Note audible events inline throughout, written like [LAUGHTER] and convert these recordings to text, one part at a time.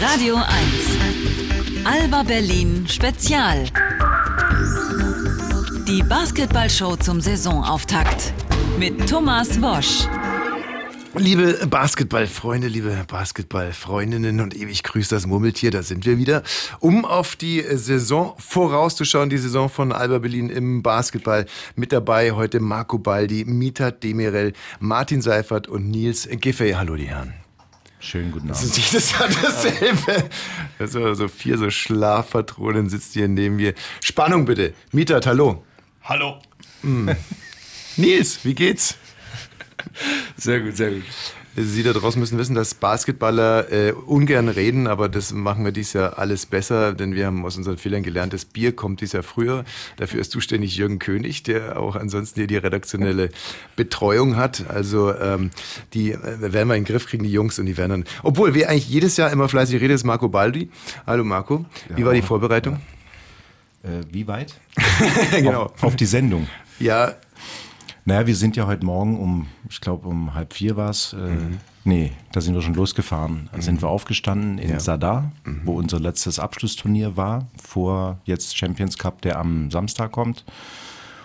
Radio 1. Alba Berlin Spezial. Die Basketballshow zum Saisonauftakt. Mit Thomas Wosch. Liebe Basketballfreunde, liebe Basketballfreundinnen und ewig grüßt das Murmeltier, da sind wir wieder, um auf die Saison vorauszuschauen, die Saison von Alba Berlin im Basketball. Mit dabei heute Marco Baldi, Mitat Demirel, Martin Seifert und Nils Giffey. Hallo die Herren. Schönen guten Das Abend. ist jedes Jahr dasselbe. Also so vier so Schlafpatronen sitzt hier neben mir. Spannung bitte. Mitat, hallo. Hallo. Nils, wie geht's? Sehr gut, sehr gut. Sie da draußen müssen wissen, dass Basketballer äh, ungern reden, aber das machen wir dieses Jahr alles besser, denn wir haben aus unseren Fehlern gelernt, das Bier kommt dieses Jahr früher. Dafür ist zuständig Jürgen König, der auch ansonsten hier die redaktionelle Betreuung hat. Also ähm, die äh, werden wir in den Griff kriegen, die Jungs, und die werden dann. Obwohl, wer eigentlich jedes Jahr immer fleißig redet, ist Marco Baldi. Hallo Marco, wie war die Vorbereitung? Äh, wie weit? [LAUGHS] genau. Auf, auf die Sendung. Ja, Naja, wir sind ja heute Morgen um, ich glaube um halb vier war es. Äh, Mhm. Nee, da sind wir schon losgefahren. Da sind wir aufgestanden in Sadar, Mhm. wo unser letztes Abschlussturnier war, vor jetzt Champions Cup, der am Samstag kommt.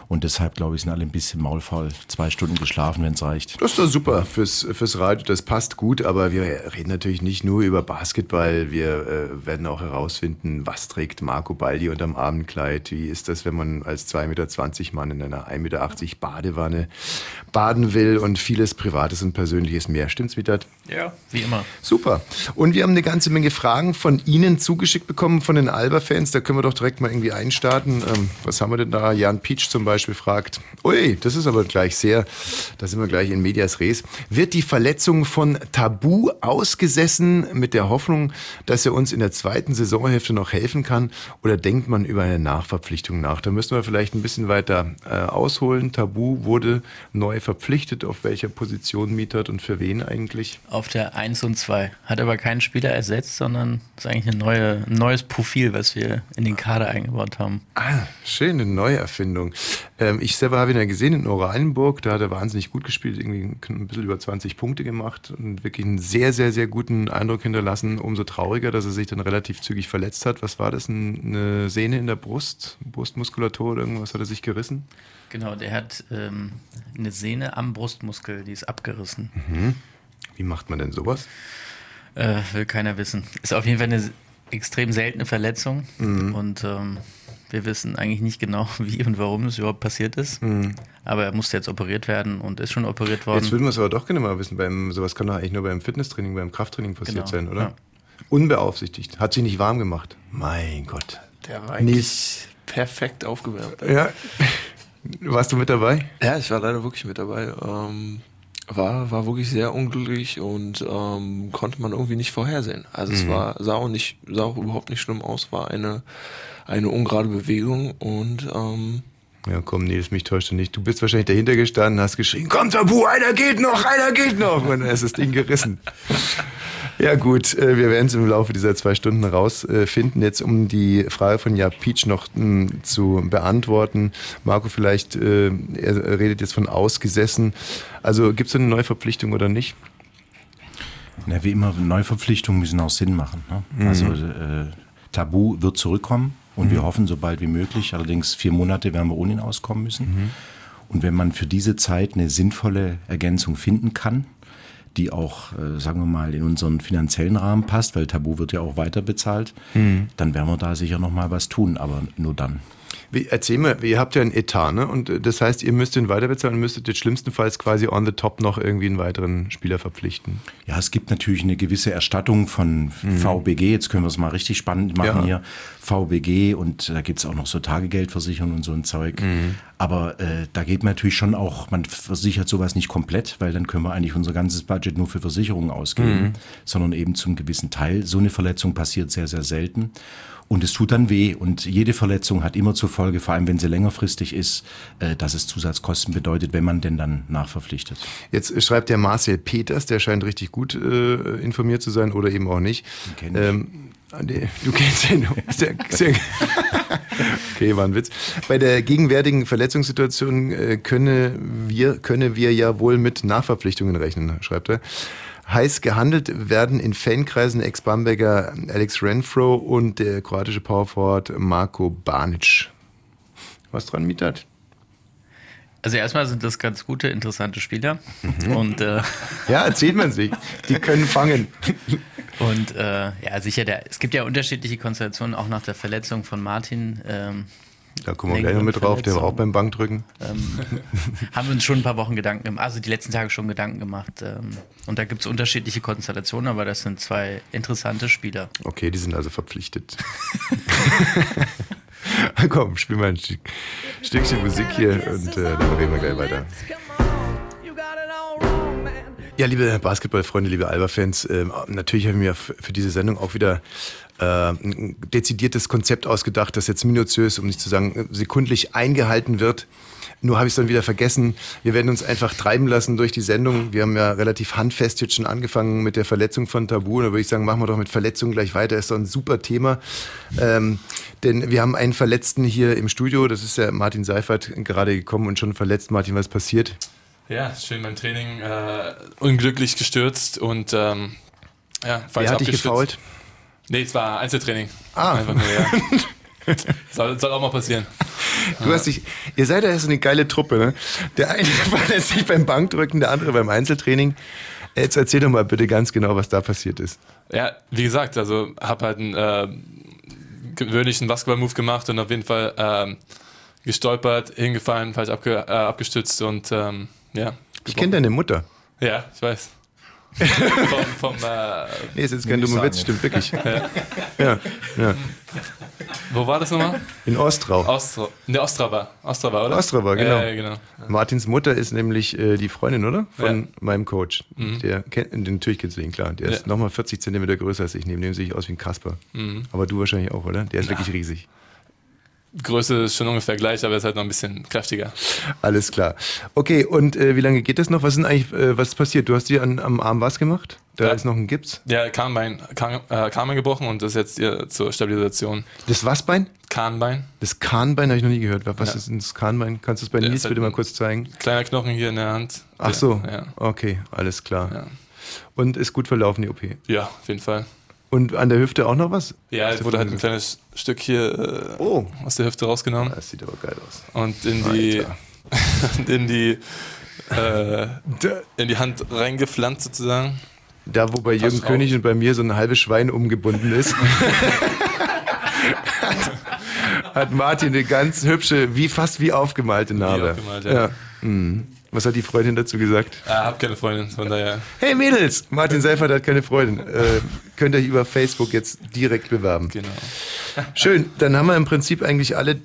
Und deshalb, glaube ich, sind alle ein bisschen maulfaul. Zwei Stunden geschlafen, wenn es reicht. Das ist doch super fürs, fürs Radio, das passt gut, aber wir reden natürlich nicht nur über Basketball, wir äh, werden auch herausfinden, was trägt Marco Baldi unterm Abendkleid, wie ist das, wenn man als 2,20 Meter Mann in einer 1,80 Meter Badewanne baden will und vieles Privates und Persönliches mehr. Stimmt's, Mitat? Ja, wie immer. Super. Und wir haben eine ganze Menge Fragen von Ihnen zugeschickt bekommen, von den Alba-Fans. Da können wir doch direkt mal irgendwie einstarten. Ähm, was haben wir denn da? Jan Pietsch zum Beispiel fragt. Ui, das ist aber gleich sehr, da sind wir gleich in Medias Res. Wird die Verletzung von Tabu ausgesessen mit der Hoffnung, dass er uns in der zweiten Saisonhälfte noch helfen kann? Oder denkt man über eine Nachverpflichtung nach? Da müssen wir vielleicht ein bisschen weiter äh, ausholen. Tabu wurde neu verpflichtet. Auf welcher Position mietert und für wen eigentlich? Auf der 1 und 2. Hat aber keinen Spieler ersetzt, sondern ist eigentlich eine neue, ein neues Profil, was wir in den Kader eingebaut haben. Ah, schöne Neuerfindung. Ähm, ich selber habe ihn ja gesehen in Oranienburg, da hat er wahnsinnig gut gespielt, irgendwie ein bisschen über 20 Punkte gemacht und wirklich einen sehr, sehr, sehr guten Eindruck hinterlassen. Umso trauriger, dass er sich dann relativ zügig verletzt hat. Was war das? Ein- Eine Sehne in der Brust? Brustmuskulatur oder irgendwas hat er sich gerissen? Genau, der hat ähm, eine Sehne am Brustmuskel, die ist abgerissen. Wie macht man denn sowas? Äh, will keiner wissen. Ist auf jeden Fall eine extrem seltene Verletzung und ähm, wir wissen eigentlich nicht genau, [LAUGHS] wie und warum es überhaupt passiert ist. Aber er musste jetzt operiert werden und ist schon operiert worden. Jetzt würden wir es aber doch gerne mal wissen. Beim, sowas kann doch eigentlich nur beim Fitnesstraining, beim Krafttraining passiert Genau, sein, oder? ja. Unbeaufsichtigt. Hat sich nicht warm gemacht. Mein Gott. Der war eigentlich perfekt aufgewärmt. Ja. [LAUGHS] Warst du mit dabei? Ja, ich war leider wirklich mit dabei. Ähm, war, war wirklich sehr unglücklich und ähm, konnte man irgendwie nicht vorhersehen. Also es war, sah auch nicht, sah auch überhaupt nicht schlimm aus, war eine, eine ungerade Bewegung und ähm, Ja, komm, Nils, mich täuscht du nicht. Du bist wahrscheinlich dahinter gestanden, hast geschrien, komm Tabu, einer geht noch, einer geht noch. Und dann ist das Ding gerissen. Ja gut, äh, wir werden es im Laufe dieser zwei Stunden rausfinden. Jetzt um die Frage von Ja Peach noch mh, zu beantworten. Marco, vielleicht, äh, er redet jetzt von ausgesessen. Also gibt es eine Neuverpflichtung oder nicht? Na, wie immer, Neuverpflichtungen müssen auch Sinn machen. Ne? Also äh, Tabu wird zurückkommen und wir hoffen so bald wie möglich. Allerdings vier Monate werden wir ohne ihn auskommen müssen. Und wenn man für diese Zeit eine sinnvolle Ergänzung finden kann, die auch, äh, sagen wir mal, in unseren finanziellen Rahmen passt, weil Tabu wird ja auch weiter bezahlt, dann werden wir da sicher noch mal was tun, aber nur dann. Wie, erzähl mal, ihr habt ja einen Etat, ne? Und äh, das heißt, ihr müsst ihn weiterbezahlen und müsstet jetzt schlimmstenfalls quasi on the top noch irgendwie einen weiteren Spieler verpflichten. Ja, es gibt natürlich eine gewisse Erstattung von VBG. Jetzt können wir es mal richtig spannend machen Ja. hier. VBG und da gibt es auch noch so Tagegeldversicherung und so ein Zeug. Aber äh, da geht man natürlich schon auch, man versichert sowas nicht komplett, weil dann können wir eigentlich unser ganzes Budget nur für Versicherungen ausgeben, sondern eben zum gewissen Teil. So eine Verletzung passiert sehr, sehr selten. Und es tut dann weh. Und jede Verletzung hat immer zur Folge, vor allem wenn sie längerfristig ist, äh, dass es Zusatzkosten bedeutet, wenn man denn dann nachverpflichtet. Jetzt schreibt der Marcel Peters, der scheint richtig gut äh, informiert zu sein oder eben auch nicht. Den. Ähm, ah, nee, du kennst ihn. ja sehr [LAUGHS] okay, war ein Witz. Bei der gegenwärtigen Verletzungssituation äh, könne wir, könne wir ja wohl mit Nachverpflichtungen rechnen, schreibt er. Heiß gehandelt werden in Fankreisen Ex-Bamberger Alex Renfro und der kroatische Powerforward Marco Banic. Was dran, Mietat? Also erstmal sind das ganz gute, interessante Spieler. Und, äh, [LAUGHS] Ja, erzählt man sich. Die können fangen. [LAUGHS] und äh, ja, sicher, der, es gibt ja unterschiedliche Konstellationen, auch nach der Verletzung von Martin. Ähm, Da kommen wir gleich noch mit drauf, der war auch beim Bankdrücken. ähm, [LAUGHS] haben wir uns schon ein paar Wochen Gedanken gemacht, also die letzten Tage schon Gedanken gemacht. Ähm, und da gibt es unterschiedliche Konstellationen, aber das sind zwei interessante Spieler. Okay, die sind also verpflichtet. [LAUGHS] Komm, spiel mal ein Stück, Stückchen Musik hier und äh, dann reden wir gleich weiter. Ja, liebe Basketballfreunde, liebe Alba-Fans, äh, natürlich habe ich mir f- für diese Sendung auch wieder äh, ein dezidiertes Konzept ausgedacht, das jetzt minutiös, um nicht zu sagen sekundlich eingehalten wird. Nur habe ich es dann wieder vergessen. Wir werden uns einfach treiben lassen durch die Sendung. Wir haben ja relativ handfest jetzt schon angefangen mit der Verletzung von Tabu. Da würde ich sagen, machen wir doch mit Verletzung gleich weiter. Ist doch ein super Thema. Ähm, denn wir haben einen Verletzten hier im Studio. Das ist ja Martin Seifert gerade gekommen und schon verletzt. Martin, was passiert? Ja, schön beim Training äh, unglücklich gestürzt und ähm, ja, falsch Wer hat dich gefault? Nee, es war Einzeltraining. Ah. Einfach nur, ja. [LAUGHS] soll, soll auch mal passieren. Du hast dich, ihr seid ja so eine geile Truppe, ne? Der eine [LAUGHS] verletzt sich beim Bankdrücken, der andere beim Einzeltraining. Jetzt erzähl doch mal bitte ganz genau, was da passiert ist. Ja, wie gesagt, also habe halt einen äh, gewöhnlichen Basketball-Move gemacht und auf jeden Fall ähm, gestolpert, hingefallen, falsch abge äh, abgestützt und ähm, ja. Ich kenne deine Mutter. Ja, ich weiß. [LAUGHS] vom, vom, äh, Nee, ist jetzt kein dummer Witz, stimmt wirklich. Ja, ja. wo war das nochmal? In Ostrau. Ostra, ne, Ostrava. Ostrava, oder? Ostrava, genau. Ja, ja, genau. Martins Mutter ist nämlich äh, die Freundin, oder? Von Ja. Mhm. meinem Coach. Der kennt, den natürlich kennst du ihn, klar. Der ist Ja. nochmal 40 Zentimeter größer als ich. Neben dem sehe ich aus wie ein Kasper. Mhm. Aber du wahrscheinlich auch, oder? Der ist wirklich riesig. Größe ist schon ungefähr gleich, aber er ist halt noch ein bisschen kräftiger. Alles klar. Okay, und äh, wie lange geht das noch? Was ist denn eigentlich, äh, was ist passiert? Du hast dir an, am Arm was gemacht? Da Ja. ist noch ein Gips. Ja, Kahnbein, Kahn, äh, Kahnbein gebrochen und das ist jetzt hier zur Stabilisation. Das Wasbein? Kahnbein, Das Kahnbein habe ich noch nie gehört. Was Ja. ist denn das Kahnbein? Kannst du es bei Ja, Nils ist halt bitte mal kurz zeigen? kleiner Knochen hier in der Hand. Ach so, Ja, okay, alles klar. Und ist gut verlaufen, die OP. ja auf jeden Fall. Und an der Hüfte auch noch was? Ja, es wurde halt ein kleines Stück hier äh, Oh, aus der Hüfte rausgenommen das sieht aber geil aus. und in die, [LAUGHS] in die, äh, in die Hand reingepflanzt sozusagen. Da, wo bei Jürgen Fast König und bei mir so ein halbes Schwein umgebunden ist, [LAUGHS] hat, Martin eine ganz hübsche, wie fast wie aufgemalte Narbe. aufgemalt, ja. Mhm. Was hat die Freundin dazu gesagt? Äh, hab keine Freundin, von daher. Hey Mädels, Martin Seifert hat keine Freundin. Äh, könnt ihr euch über Facebook jetzt direkt bewerben. Genau. Schön, dann haben wir im Prinzip eigentlich alle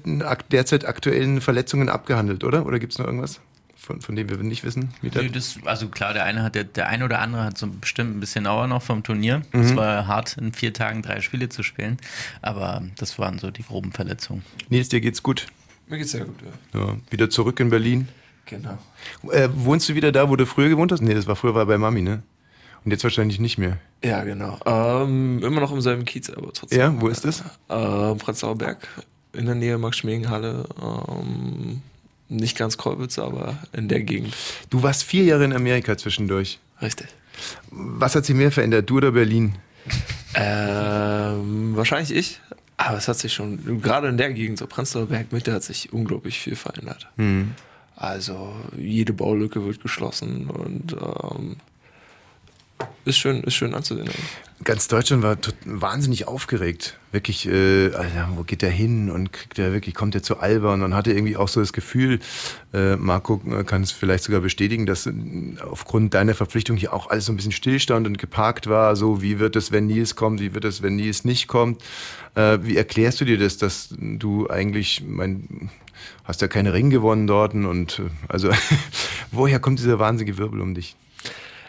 derzeit aktuellen Verletzungen abgehandelt, oder? Oder gibt es noch irgendwas, von, von dem wir nicht wissen? Nee, das, also klar, der eine hat, der, der eine oder andere hat so bestimmt ein bisschen Auer noch vom Turnier. Mhm. Es war hart, in vier Tagen drei Spiele zu spielen. Aber das waren so die groben Verletzungen. Nils, dir geht's gut. Mir geht's sehr gut, ja. Ja, wieder zurück in Berlin. Genau. Äh, wohnst du wieder da, wo du früher gewohnt hast? Nee, das war früher war bei Mami, ne? Und jetzt wahrscheinlich nicht mehr. Ja, genau. Ähm, immer noch im selben Kiez, aber trotzdem. Ja, wo ist das? Äh, Prenzlauer Berg, in der Nähe Max-Schmeling-Halle. Ähm, nicht ganz Kolwitz, aber in der Gegend. Du warst vier Jahre in Amerika zwischendurch. Richtig. Was hat sich mehr verändert, du oder Berlin? Ähm, wahrscheinlich ich. Aber es hat sich schon, gerade in der Gegend, so Prenzlauer Berg Mitte, hat sich unglaublich viel verändert. Also jede Baulücke wird geschlossen und ähm, ist schön, ist schön anzusehen. Ganz Deutschland war wahnsinnig aufgeregt. Wirklich, äh, Alter, wo geht der hin und kriegt der wirklich, kommt der zu Alba? Und hatte irgendwie auch so das Gefühl, äh, Marco äh, kann es vielleicht sogar bestätigen, dass äh, aufgrund deiner Verpflichtung hier auch alles so ein bisschen stillstand und geparkt war. So, wie wird es, wenn Nils kommt? Wie wird es, wenn Nils nicht kommt? Äh, wie erklärst du dir das, dass du eigentlich, mein, hast ja keine Ring gewonnen dort und also, [LAUGHS] woher kommt dieser wahnsinnige Wirbel um dich?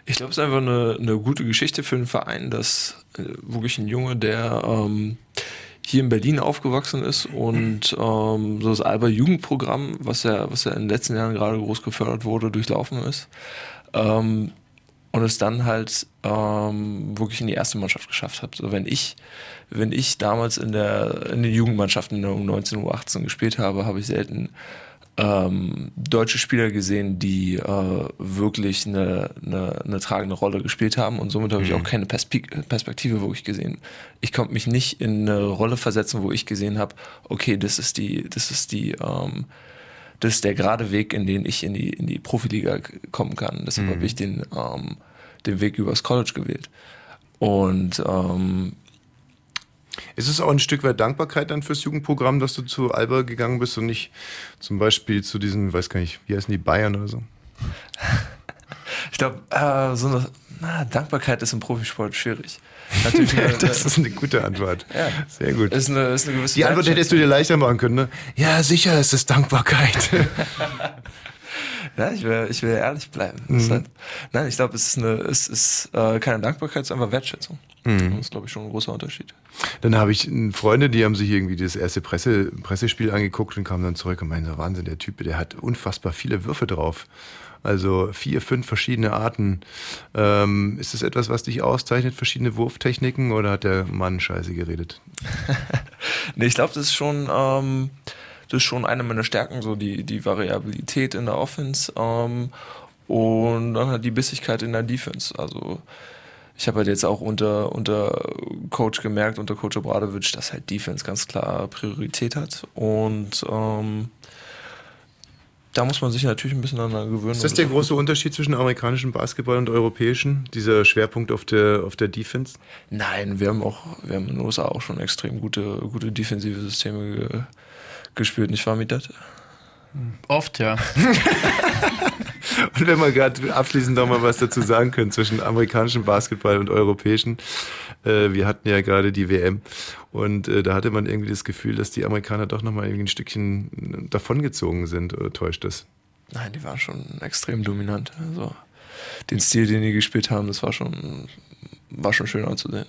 Ich glaube, es ist einfach eine, eine gute Geschichte für den Verein, dass äh, wirklich ein Junge, der ähm, hier in Berlin aufgewachsen ist und ähm, so das Alba Jugendprogramm, was ja, was ja in den letzten Jahren gerade groß gefördert wurde, durchlaufen ist. Ähm, und es dann halt ähm, wirklich in die erste Mannschaft geschafft hat. So wenn ich, wenn ich damals in der in den Jugendmannschaften in der U19, U18 gespielt habe, habe ich selten ähm, deutsche Spieler gesehen, die äh, wirklich eine, eine, eine tragende Rolle gespielt haben und somit habe ich auch keine Perspek Perspektive wirklich gesehen. Ich konnte mich nicht in eine Rolle versetzen, wo ich gesehen habe, okay, das ist die, das ist die, ähm, das ist der gerade Weg, in den ich in die, in die Profiliga kommen kann. Deshalb habe ich den, ähm, den Weg übers College gewählt. Und ähm, Ist es auch ein Stück weit Dankbarkeit dann fürs Jugendprogramm, dass du zu Alba gegangen bist und nicht zum Beispiel zu diesen, weiß gar nicht, wie heißen die, Bayern oder so? ich glaube, äh, so eine na, Dankbarkeit ist im Profisport schwierig. Natürlich eine, [LAUGHS] Das ist eine gute Antwort. Ja. Sehr gut. ist eine, ist eine gewisse Die Antwort hättest du dir leichter machen können, ne? Ja, sicher, es ist Dankbarkeit. [LAUGHS] Ja, ich will, ich will ehrlich bleiben. Ist halt, nein, ich glaube, es ist, eine, es ist äh, keine Dankbarkeit, es ist einfach Wertschätzung. Das ist, glaube ich, schon ein großer Unterschied. Dann habe ich Freunde, die haben sich irgendwie das erste Presse, Pressespiel angeguckt und kamen dann zurück und meinten, Wahnsinn, der Typ, der hat unfassbar viele Würfe drauf. Also vier, fünf verschiedene Arten. Ähm, ist das etwas, was dich auszeichnet, verschiedene Wurftechniken oder hat der Mann scheiße geredet? [LAUGHS] Nee, ich glaube, das ist schon, ähm, das ist schon eine meiner Stärken, so die, die Variabilität in der Offense ähm, und dann halt die Bissigkeit in der Defense. Also ich habe halt jetzt auch unter, unter Coach gemerkt, unter Coach Obradovic, dass halt Defense ganz klar Priorität hat und ähm, da muss man sich natürlich ein bisschen daran gewöhnen. Ist das der große Unterschied zwischen amerikanischem Basketball und europäischen? Dieser Schwerpunkt auf der, auf der Defense? Nein, wir haben auch, wir haben in den USA auch schon extrem gute, gute defensive Systeme ge, gespielt, nicht wahr, Mitat? Oft, ja. [LAUGHS] Und wenn wir gerade abschließend noch mal was dazu sagen können zwischen amerikanischem Basketball und europäischen. Äh, wir hatten ja gerade die WM und äh, da hatte man irgendwie das Gefühl, dass die Amerikaner doch noch mal irgendwie ein Stückchen davongezogen sind. Oder täuscht das? Nein, die waren schon extrem dominant. Also den Stil, den die gespielt haben, das war schon, war schon schön anzusehen.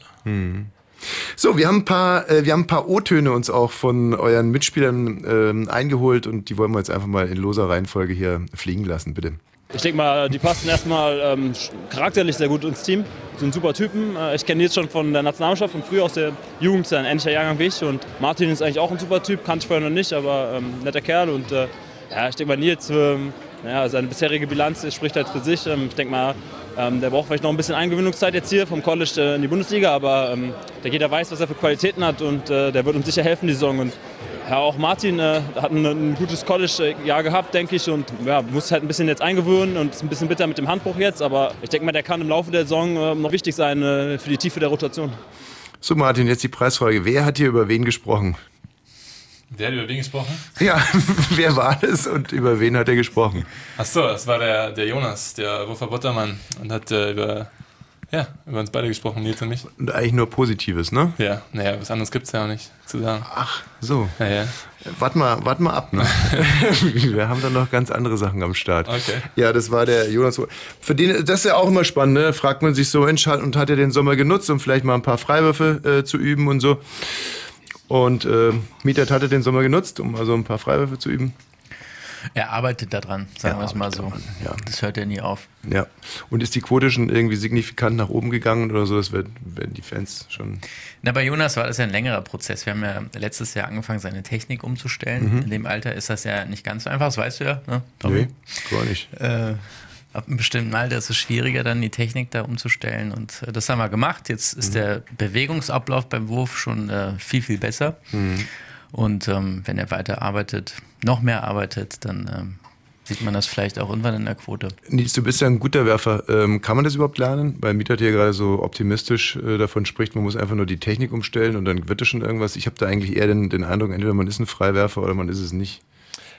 So, wir haben ein paar, äh, wir haben ein paar O-Töne uns auch von euren Mitspielern ähm, eingeholt und die wollen wir jetzt einfach mal in loser Reihenfolge hier fliegen lassen, bitte. Ich denke mal, die passen erstmal ähm, charakterlich sehr gut ins Team. Sind super Typen. Äh, ich kenne die jetzt schon von der Nationalmannschaft, von früher aus der Jugend, ist ein ähnlicher Jahrgang wie ich. Und Martin ist eigentlich auch ein super Typ, kannte ich vorher noch nicht, aber ähm, netter Kerl. Und äh, ja, ich denke mal, Nils, ja, seine bisherige Bilanz spricht halt für sich. Ähm, ich denke mal, ähm, der braucht vielleicht noch ein bisschen Eingewöhnungszeit jetzt hier vom College äh, in die Bundesliga, aber ähm, der jeder weiß, was er für Qualitäten hat und äh, der wird uns sicher helfen die Saison. Und ja, auch Martin äh, hat ein, gutes College-Jahr gehabt, denke ich, und ja, muss halt ein bisschen jetzt eingewöhnen und ist ein bisschen bitter mit dem Handbruch jetzt, aber ich denke mal, der kann im Laufe der Saison noch wichtig sein für die Tiefe der Rotation. So, Martin, jetzt die Preisfrage. Wer hat hier über wen gesprochen? Wer hat über wen gesprochen? Ja, [LAUGHS] wer war das und über wen hat er gesprochen? Achso, das war der, der Jonas, der Wurfer Buttermann. Und hat äh, über, ja, über uns beide gesprochen, Nils und mich. Und eigentlich nur Positives, ne? Ja, naja, was anderes gibt es ja auch nicht zu sagen. Ach, so. Ja, ja. Warte mal, wart mal ab. Ne? [LAUGHS] Wir haben da noch ganz andere Sachen am Start. Okay. Ja, das war der Jonas. Für den, das ist ja auch immer spannend, ne? Fragt man sich so, und hat er den Sommer genutzt, um vielleicht mal ein paar Freiwürfe äh, zu üben und so. Und äh, Mietat hatte den Sommer genutzt, um also ein paar Freiwürfe zu üben. Er arbeitet daran, sagen wir es mal so. daran, ja. Das hört ja nie auf. Ja. Und ist die Quote schon irgendwie signifikant nach oben gegangen oder so? Das werden, werden die Fans schon. Na, bei Jonas war das ja ein längerer Prozess. Wir haben ja letztes Jahr angefangen, seine Technik umzustellen. In dem Alter ist das ja nicht ganz so einfach, das weißt du ja. Ne? Nee, gar nicht. Äh, ab einem bestimmten Alter ist es schwieriger, dann die Technik da umzustellen. Und äh, das haben wir gemacht. Jetzt ist der Bewegungsablauf beim Wurf schon äh, viel, viel besser. Und ähm, wenn er weiter arbeitet, noch mehr arbeitet, dann ähm, sieht man das vielleicht auch irgendwann in der Quote. Nils, du bist ja ein guter Werfer. Ähm, kann man das überhaupt lernen? Weil Mietat hier gerade so optimistisch äh, davon spricht, man muss einfach nur die Technik umstellen und dann wird es schon irgendwas. Ich habe da eigentlich eher den, den Eindruck, entweder man ist ein Freiwerfer oder man ist es nicht.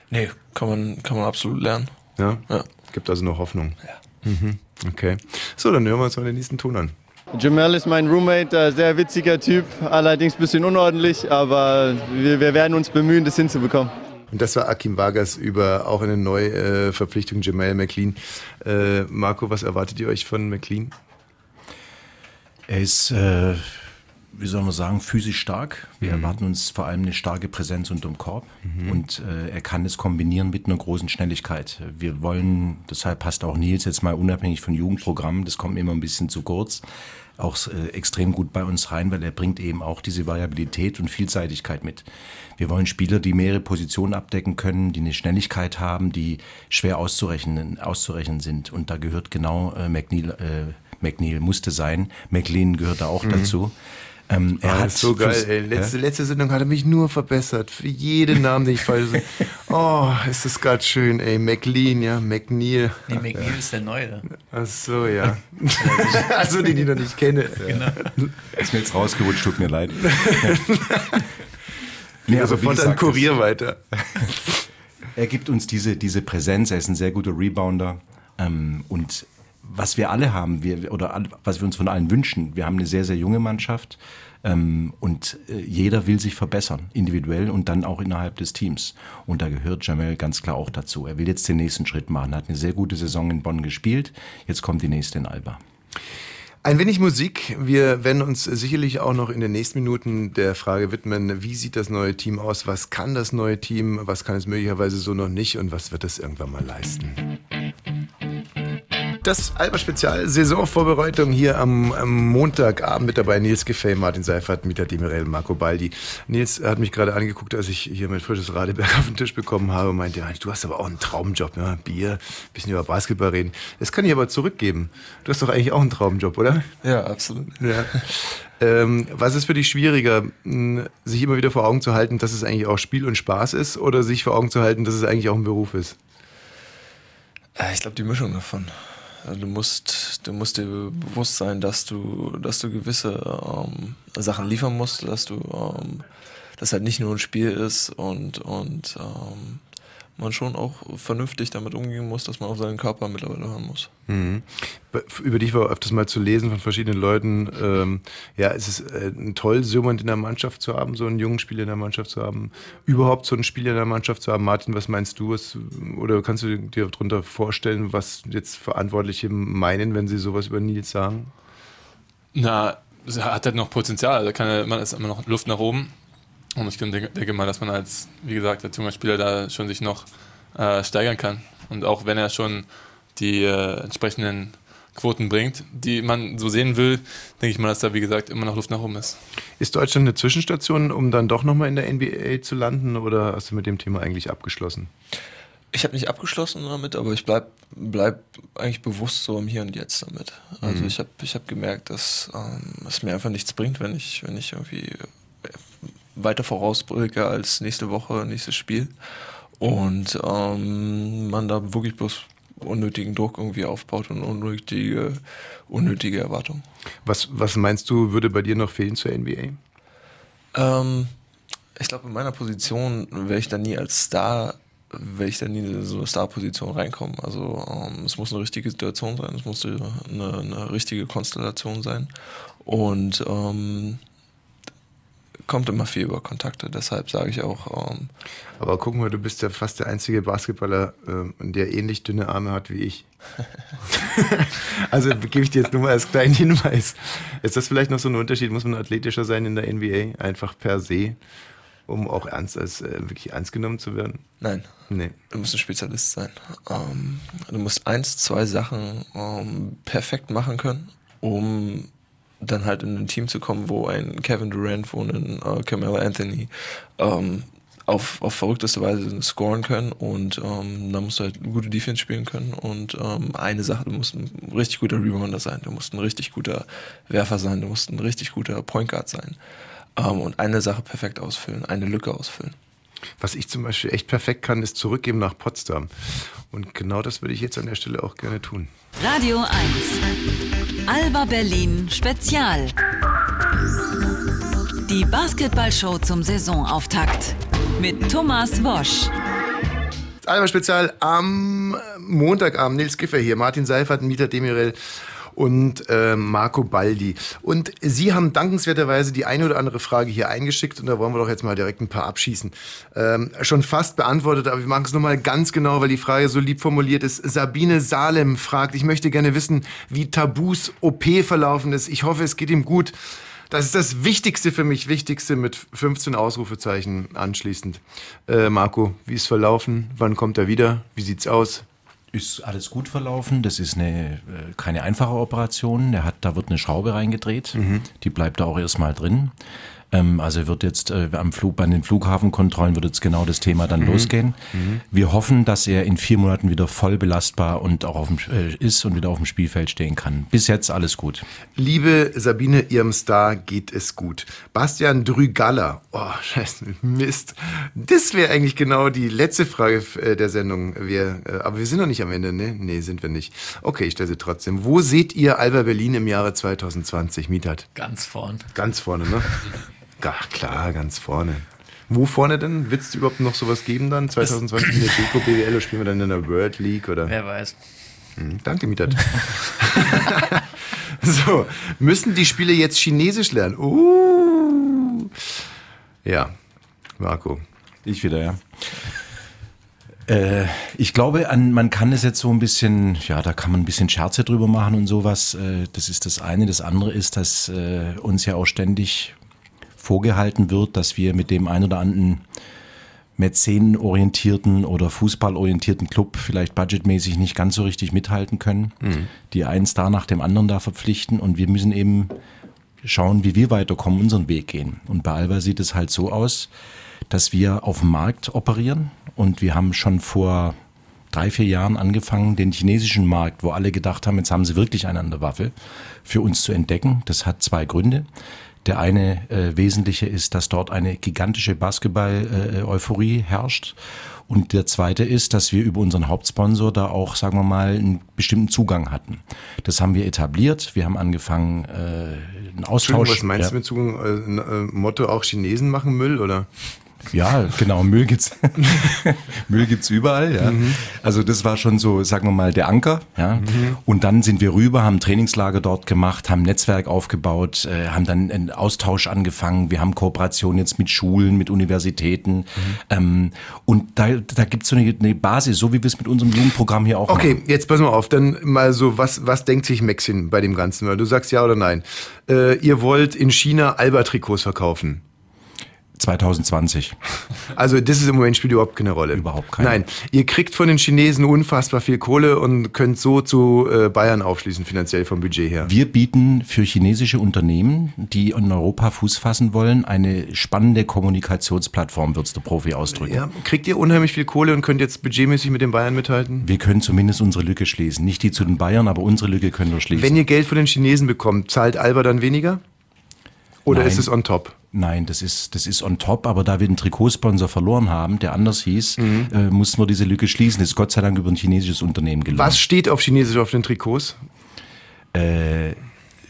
Nee, kann man, kann man absolut lernen. Ja? Ja. Gibt also noch Hoffnung. Ja. Mhm. Okay. So, dann hören wir uns mal den nächsten Ton an. Jamel ist mein Roommate, äh, sehr witziger Typ, allerdings ein bisschen unordentlich, aber wir, wir werden uns bemühen, das hinzubekommen. Und das war Akim Vargas über auch eine Neuverpflichtung Jamal McLean. Äh, Marco, was erwartet ihr euch von McLean? Er ist äh, wie soll man sagen, physisch stark. Wir mhm. erwarten uns vor allem eine starke Präsenz unterm Korb mhm. und äh, er kann es kombinieren mit einer großen Schnelligkeit. Wir wollen, deshalb passt auch Nils jetzt mal unabhängig von Jugendprogrammen, das kommt immer ein bisschen zu kurz, auch äh, extrem gut bei uns rein, weil er bringt eben auch diese Variabilität und Vielseitigkeit mit. Wir wollen Spieler, die mehrere Positionen abdecken können, die eine Schnelligkeit haben, die schwer auszurechnen, auszurechnen sind. Und da gehört genau äh, McNeil, äh, McNeil musste sein. McLean gehört da auch mhm. dazu. Ähm, er ah, hat so geil, ey. Letzte, ja? letzte Sendung hat er mich nur verbessert. Für jeden Namen, den ich falsch sage. [LAUGHS] Oh, ist das gerade schön, ey. McLean, ja, McNeil. Nee, McNeil ja. ist der Neue. Ach so, ja. Achso, [LAUGHS] den ich noch nicht kenne. Genau. Ist mir jetzt rausgerutscht, tut mir leid. [LAUGHS] nee, also sofort an Kurier weiter. er gibt uns diese, diese Präsenz, er ist ein sehr guter Rebounder. Ähm, und was wir alle haben, wir, oder was wir uns von allen wünschen, wir haben eine sehr, sehr junge Mannschaft ähm, und äh, jeder will sich verbessern, individuell und dann auch innerhalb des Teams. Und da gehört Jamel ganz klar auch dazu. Er will jetzt den nächsten Schritt machen, hat eine sehr gute Saison in Bonn gespielt, jetzt kommt die nächste in Alba. Ein wenig Musik. Wir werden uns sicherlich auch noch in den nächsten Minuten der Frage widmen, wie sieht das neue Team aus? Was kann das neue Team? Was kann es möglicherweise so noch nicht? Und was wird es irgendwann mal leisten? Das Alba-Spezial Saisonvorbereitung hier am, am, Montagabend mit dabei Nils Giffey, Martin Seifert, Mieter Demirel, Marco Baldi. Nils hat mich gerade angeguckt, als ich hier mein frisches Radeberg [LAUGHS] auf den Tisch bekommen habe und meinte, du hast aber auch einen Traumjob, ja, Bier, bisschen über Basketball reden. Das kann ich aber zurückgeben. Du hast doch eigentlich auch einen Traumjob, oder? Ja, absolut. Ja. Ähm, was ist für dich schwieriger, sich immer wieder vor Augen zu halten, dass es eigentlich auch Spiel und Spaß ist oder sich vor Augen zu halten, dass es eigentlich auch ein Beruf ist? Äh, ich glaube, die Mischung davon. Also du musst, du musst dir bewusst sein, dass du, dass du gewisse ähm, Sachen liefern musst, dass du, ähm, dass halt nicht nur ein Spiel ist und, und ähm, man schon auch vernünftig damit umgehen muss, dass man auf seinen Körper mittlerweile hören muss. Mhm. Über dich war öfters mal zu lesen von verschiedenen Leuten. Ähm, ja, es ist äh, toll, so jemand in der Mannschaft zu haben, so einen jungen Spieler in der Mannschaft zu haben, überhaupt so einen Spieler in der Mannschaft zu haben. Martin, was meinst du? Was, oder kannst du dir darunter vorstellen, was jetzt Verantwortliche meinen, wenn sie sowas über Nils sagen? Na, er hat halt noch Potenzial, da kann man ist immer noch Luft nach oben. Und ich denke, denke, mal, dass man als, wie gesagt, als junger Spieler da schon sich noch äh, steigern kann. Und auch wenn er schon die äh, entsprechenden Quoten bringt, die man so sehen will, denke ich mal, dass da, wie gesagt, immer noch Luft nach oben ist. Ist Deutschland eine Zwischenstation, um dann doch nochmal in der NBA zu landen oder hast du mit dem Thema eigentlich abgeschlossen? Ich habe nicht abgeschlossen damit, aber ich bleib, bleib eigentlich bewusst so im Hier und Jetzt damit. Also mhm. ich habe ich hab gemerkt, dass ähm, es mir einfach nichts bringt, wenn ich, wenn ich irgendwie weiter vorausblicke als nächste Woche, nächstes Spiel. Und ähm, man da wirklich bloß unnötigen Druck irgendwie aufbaut und unnötige, unnötige Erwartungen. Was, was meinst du, würde bei dir noch fehlen zur NBA? Ähm, ich glaube, in meiner Position wäre ich da nie als Star, werde ich da nie in so eine Star-Position reinkommen. Also ähm, es muss eine richtige Situation sein, es muss eine, eine richtige Konstellation sein. Und ähm, kommt immer viel über Kontakte, deshalb sage ich auch. Ähm, Aber guck mal, du bist ja fast der einzige Basketballer, ähm, der ähnlich dünne Arme hat wie ich. [LAUGHS] also gebe ich dir jetzt nur mal als kleinen Hinweis. Ist das vielleicht noch so ein Unterschied? Muss man athletischer sein in der NBA? Einfach per se, um auch ernst als äh, wirklich ernst genommen zu werden? Nein. Nee. Du musst ein Spezialist sein. Ähm, du musst eins, zwei Sachen ähm, perfekt machen können, um dann halt in ein Team zu kommen, wo ein Kevin Durant, wo ein äh, Carmelo Anthony ähm, auf, auf verrückteste Weise scoren können und ähm, da musst du halt gute Defense spielen können und ähm, eine Sache, du musst ein richtig guter Rebounder sein, du musst ein richtig guter Werfer sein, du musst ein richtig guter Point Guard sein ähm, und eine Sache perfekt ausfüllen, eine Lücke ausfüllen. Was ich zum Beispiel echt perfekt kann, ist zurückgeben nach Potsdam. Und genau das würde ich jetzt an der Stelle auch gerne tun. Radio 1. Alba Berlin Spezial. Die Basketballshow zum Saisonauftakt mit Thomas Wosch. Alba Spezial am Montagabend. Nils Giffer hier, Martin Seifert, Mieter Demirel und äh, Marco Baldi. Und Sie haben dankenswerterweise die eine oder andere Frage hier eingeschickt und da wollen wir doch jetzt mal direkt ein paar abschießen. Ähm, schon fast beantwortet, aber wir machen es nochmal ganz genau, weil die Frage so lieb formuliert ist. Sabine Salem fragt, ich möchte gerne wissen, wie Tabus OP verlaufen ist. Ich hoffe, es geht ihm gut. Das ist das Wichtigste für mich, Wichtigste mit 15 Ausrufezeichen anschließend. Äh, Marco, wie ist verlaufen? Wann kommt er wieder? Wie sieht's aus? Ist alles gut verlaufen. Das ist eine, äh, keine einfache Operation. Der hat, da wird eine Schraube reingedreht. Die bleibt da auch erstmal drin. Ähm, also wird jetzt äh, am Flug, bei den Flughafenkontrollen wird jetzt genau das Thema dann losgehen. Wir hoffen, dass er in vier Monaten wieder voll belastbar und auch auf dem, äh, ist und wieder auf dem Spielfeld stehen kann. Bis jetzt alles gut. Liebe Sabine, ihrem Star geht es gut. Bastian Drügaller, oh, [LAUGHS] scheiße, Mist. Das wäre eigentlich genau die letzte Frage äh, der Sendung. Wir, äh, aber wir sind noch nicht am Ende, ne? Nee, sind wir nicht. Okay, ich stelle sie trotzdem. Wo seht ihr Alba Berlin im Jahre 2020, Mietat? Ganz vorn. Ganz vorne, ne? [LAUGHS] Ach, klar, ganz vorne. Wo vorne denn? Wird es überhaupt noch sowas geben dann? 2020 in der Deko BWL oder spielen wir dann in der World League oder? Wer weiß. Hm, Danke, Mietat. [LAUGHS] so, müssen die Spiele jetzt Chinesisch lernen? Uh. Ja, Marco. Ich wieder, ja. Äh, ich glaube, an, man kann es jetzt so ein bisschen, ja, da kann man ein bisschen Scherze drüber machen und sowas. Äh, das ist das eine. Das andere ist, dass äh, uns ja auch ständig vorgehalten wird, dass wir mit dem ein oder anderen mäzenenorientierten oder fußballorientierten Club vielleicht budgetmäßig nicht ganz so richtig mithalten können, die einen Star nach dem anderen da verpflichten und wir müssen eben schauen, wie wir weiterkommen, unseren Weg gehen. Und bei Alba sieht es halt so aus, dass wir auf dem Markt operieren und wir haben schon vor drei, vier Jahren angefangen, den chinesischen Markt, wo alle gedacht haben, jetzt haben sie wirklich eine an der Waffe, für uns zu entdecken. Das hat zwei Gründe. Der eine äh, wesentliche ist, dass dort eine gigantische Basketball-Euphorie herrscht. Und der zweite ist, dass wir über unseren Hauptsponsor da auch, sagen wir mal, einen bestimmten Zugang hatten. Das haben wir etabliert. Wir haben angefangen, äh, einen Austausch. was meinst ja. du mit Zugang? Äh, äh, Motto auch Chinesen machen Müll, oder? Ja, genau, Müll gibt's. [LAUGHS] Müll gibt's überall, ja. Also das war schon so, sagen wir mal, der Anker, ja. Und dann sind wir rüber, haben Trainingslager dort gemacht, haben Netzwerk aufgebaut, äh, haben dann einen Austausch angefangen. Wir haben Kooperation jetzt mit Schulen, mit Universitäten. Ähm, und da, da gibt's so eine, eine Basis, so wie wir es mit unserem Jugendprogramm hier auch Okay, machen. jetzt pass mal auf, dann mal so, was, was denkt sich Maxin bei dem Ganzen? Weil Du sagst ja oder nein. Äh, ihr wollt in China Alba-Trikots verkaufen. 2020. Also das ist im Moment spielt überhaupt keine Rolle. Überhaupt keine. Nein, ihr kriegt von den Chinesen unfassbar viel Kohle und könnt so zu äh, Bayern aufschließen, finanziell vom Budget her. Wir bieten für chinesische Unternehmen, die in Europa Fuß fassen wollen, eine spannende Kommunikationsplattform, wird's der Profi ausdrücken. Ja, kriegt ihr unheimlich viel Kohle und könnt jetzt budgetmäßig mit den Bayern mithalten? Wir können zumindest unsere Lücke schließen. Nicht die zu den Bayern, aber unsere Lücke können wir schließen. Wenn ihr Geld von den Chinesen bekommt, zahlt Alba dann weniger? Oder Nein. ist es on top? Nein, das ist, das ist on top, aber da wir einen Trikotsponsor verloren haben, der anders hieß, Mhm. äh, mussten wir diese Lücke schließen. Das ist Gott sei Dank über ein chinesisches Unternehmen gelungen. Was steht auf Chinesisch auf den Trikots?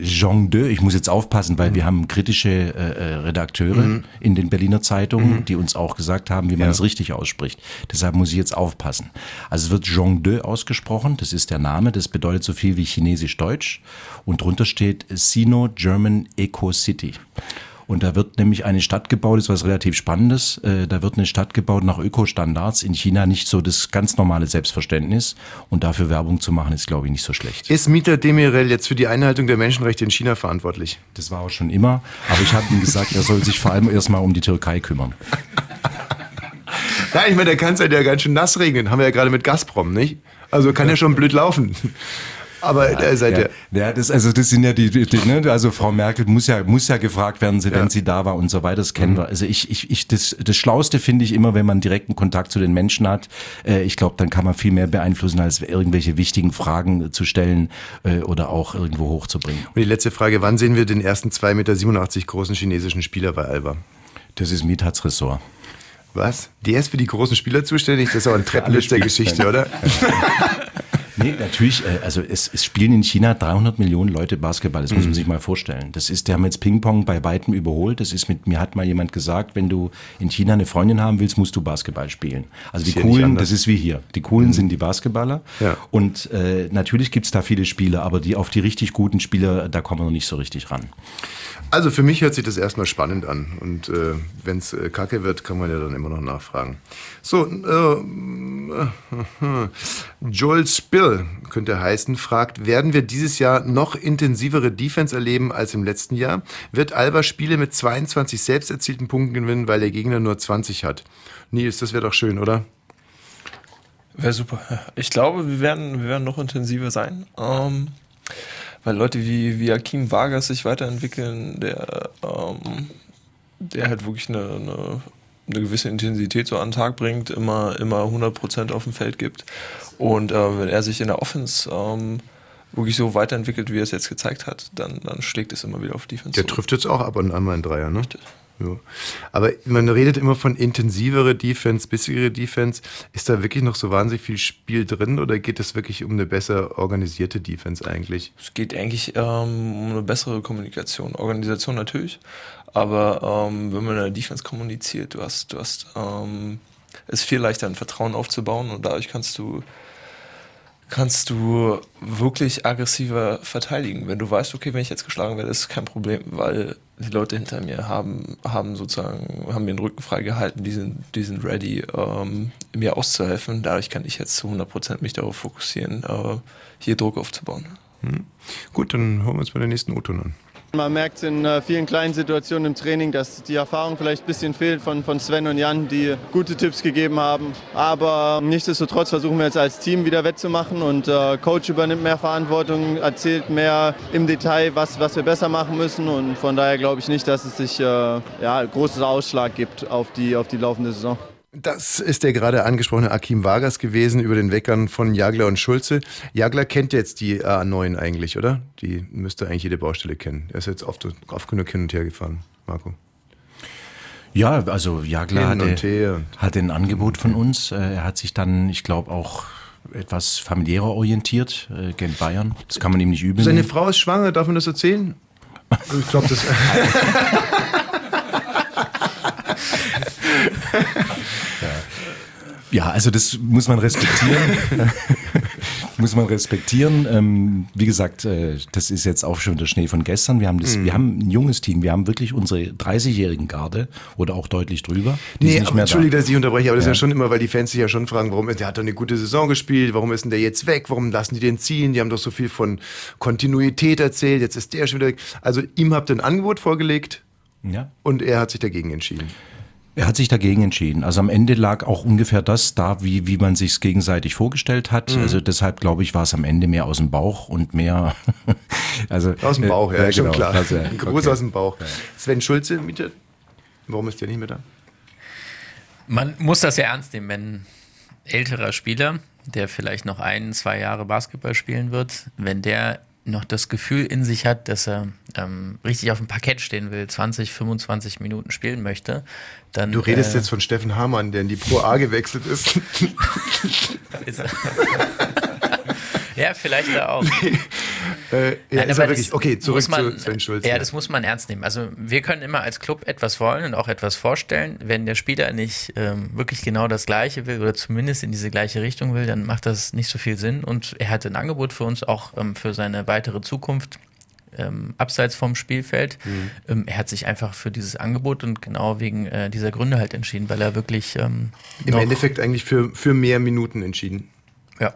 Jean de, ich muss jetzt aufpassen, Mhm. weil wir haben kritische äh, äh, Redakteure in den Berliner Zeitungen, die uns auch gesagt haben, wie man Mhm. Ja. es richtig ausspricht. Deshalb muss ich jetzt aufpassen. Also es wird Jean de ausgesprochen, das ist der Name, das bedeutet so viel wie Chinesisch-Deutsch und drunter steht Sino-German Eco City. Und da wird nämlich eine Stadt gebaut, das ist was relativ Spannendes. Äh, Da wird eine Stadt gebaut nach Ökostandards. In China nicht so das ganz normale Selbstverständnis. Und dafür Werbung zu machen, ist, glaube ich, nicht so schlecht. Ist Mieter Demirel jetzt für die Einhaltung der Menschenrechte in China verantwortlich? Das war auch schon immer. Aber ich habe ihm gesagt, er soll sich vor allem erstmal um die Türkei kümmern. Nein, ich meine, der kann es ja ganz schön nass regnen. Haben wir ja gerade mit Gazprom, nicht? Also kann ja schon blöd laufen. Aber da seid ihr. Ja, das, also das sind ja die, die, ne, also Frau Merkel muss ja, muss ja gefragt werden, sie- wenn sie da war und so weiter, das kennen wir. Also ich, ich, ich, das, das Schlauste finde ich immer, wenn man direkten Kontakt zu den Menschen hat. Äh, ich glaube, dann kann man viel mehr beeinflussen, als irgendwelche wichtigen Fragen zu stellen äh, oder auch irgendwo hochzubringen. Und die letzte Frage, wann sehen wir den ersten 2,87 Meter großen chinesischen Spieler bei Alba? Das ist Mithats Ressort. Was? Der ist für die großen Spieler zuständig? Das ist auch ein Treppenwitz der Geschichte, oder? [LAUGHS] Nee, natürlich, äh, also es, es spielen in China 300 Millionen Leute Basketball, das Mhm. muss man sich mal vorstellen. Das ist, die haben jetzt Ping-Pong bei weitem überholt. Das ist mit, mir hat mal jemand gesagt, wenn du in China eine Freundin haben willst, musst du Basketball spielen. Also die Coolen. Mhm. das ist wie hier. Die Coolen sind die Basketballer. Ja. Und äh, natürlich gibt's da viele Spieler, aber die auf die richtig guten Spieler, da kommen wir noch nicht so richtig ran. Also für mich hört sich das erstmal spannend an. Und äh, wenn es äh, kacke wird, kann man ja dann immer noch nachfragen. So, äh, [LAUGHS] Joel Spill Phil, könnte heißen, fragt, werden wir dieses Jahr noch intensivere Defense erleben als im letzten Jahr? Wird Alba Spiele mit 22 selbst erzielten Punkten gewinnen, weil der Gegner nur 20 hat? Nils, das wäre doch schön, oder? Wäre super. Ich glaube, wir werden, wir werden noch intensiver sein. Ähm, weil Leute wie, wie Akim Vargas sich weiterentwickeln, der, ähm, der halt wirklich eine, eine, eine, gewisse Intensität so an den Tag bringt, immer, immer 100% auf dem Feld gibt. Und äh, wenn er sich in der Offense ähm, wirklich so weiterentwickelt, wie er es jetzt gezeigt hat, dann, dann schlägt es immer wieder auf Defense. Der trifft jetzt auch ab und an mal einen Dreier, ne? Richtig. Ja. Aber man redet immer von intensivere Defense, bissigere Defense. Ist da wirklich noch so wahnsinnig viel Spiel drin oder geht es wirklich um eine besser organisierte Defense eigentlich? Es geht eigentlich ähm, um eine bessere Kommunikation. Organisation natürlich, aber ähm, wenn man in der Defense kommuniziert, du hast, du hast, ähm, ist viel leichter ein Vertrauen aufzubauen und dadurch kannst du kannst du wirklich aggressiver verteidigen. Wenn du weißt, okay, wenn ich jetzt geschlagen werde, ist kein Problem, weil die Leute hinter mir haben, haben sozusagen, haben mir den Rücken freigehalten, die sind, die sind ready, ähm, mir auszuhelfen. Dadurch kann ich jetzt zu 100% mich darauf fokussieren, äh, hier Druck aufzubauen. Hm. Gut, dann hören wir uns bei der nächsten O-Ton an. Man merkt in äh, vielen kleinen Situationen im Training, dass die Erfahrung vielleicht ein bisschen fehlt von, von Sven und Jan, die gute Tipps gegeben haben. Aber nichtsdestotrotz versuchen wir jetzt als Team wieder wettzumachen und äh, Coach übernimmt mehr Verantwortung, erzählt mehr im Detail, was, was wir besser machen müssen. Und von daher glaube ich nicht, dass es sich äh, ja, großes Ausschlag gibt auf die, auf die laufende Saison. Das ist der gerade angesprochene Akim Vargas gewesen über den Weckern von Jagler und Schulze. Jagler kennt jetzt die A9 eigentlich, oder? Die müsste eigentlich jede Baustelle kennen. Er ist jetzt oft, oft genug hin und her gefahren, Marco. Ja, also Jagler hatte, hatte ein Angebot von uns. Äh, er hat sich dann, ich glaube, auch etwas familiärer orientiert äh, gegen Bayern. Das kann man ihm nicht übel Seine Frau ist schwanger, darf man das erzählen? [LAUGHS] Ich glaube, das. [LAUGHS] [LAUGHS] Ja, also das muss man respektieren. [LAUGHS] muss man respektieren. Ähm, wie gesagt, äh, das ist jetzt auch schon der Schnee von gestern. Wir haben, das, mhm. wir haben ein junges Team. Wir haben wirklich unsere 30-jährigen Garde oder auch deutlich drüber. Nee, aber, Entschuldige, da. dass ich unterbreche, aber das ja. ist ja schon immer, weil die Fans sich ja schon fragen, warum der hat doch eine gute Saison gespielt, warum ist denn der jetzt weg, warum lassen die den ziehen? Die haben doch so viel von Kontinuität erzählt, jetzt ist der schon wieder weg. Also ihm habt ihr ein Angebot vorgelegt ja. und er hat sich dagegen entschieden. Er hat sich dagegen entschieden. Also am Ende lag auch ungefähr das da, wie, wie man sich es gegenseitig vorgestellt hat. Mhm. Also deshalb glaube ich, war es am Ende mehr aus dem Bauch und mehr. [LAUGHS] also aus dem Bauch, ja, äh, schon genau. klar. Also, Ein [LAUGHS] Gruß okay. aus dem Bauch. Sven Schulze, bitte. Warum ist der nicht mehr da? Man muss das ja ernst nehmen, wenn älterer Spieler, der vielleicht noch ein, zwei Jahre Basketball spielen wird, wenn der noch das Gefühl in sich hat, dass er ähm, richtig auf dem Parkett stehen will, 20, 25 Minuten spielen möchte, dann. Du redest äh, jetzt von Steffen Hamann, der in die Pro A gewechselt ist. [LAUGHS] [LAUGHS] ja, vielleicht da auch. Äh, ja, Nein, wirklich, okay, zurück man, zu Sven Schulz. Ja, ja, das muss man ernst nehmen. Also wir können immer als Club etwas wollen und auch etwas vorstellen. Wenn der Spieler nicht ähm, wirklich genau das Gleiche will oder zumindest in diese gleiche Richtung will, dann macht das nicht so viel Sinn. Und er hatte ein Angebot für uns auch ähm, für seine weitere Zukunft. Ähm, abseits vom Spielfeld. Mhm. Ähm, er hat sich einfach für dieses Angebot und genau wegen äh, dieser Gründe halt entschieden, weil er wirklich ähm, im Endeffekt eigentlich für, für mehr Minuten entschieden. Ja.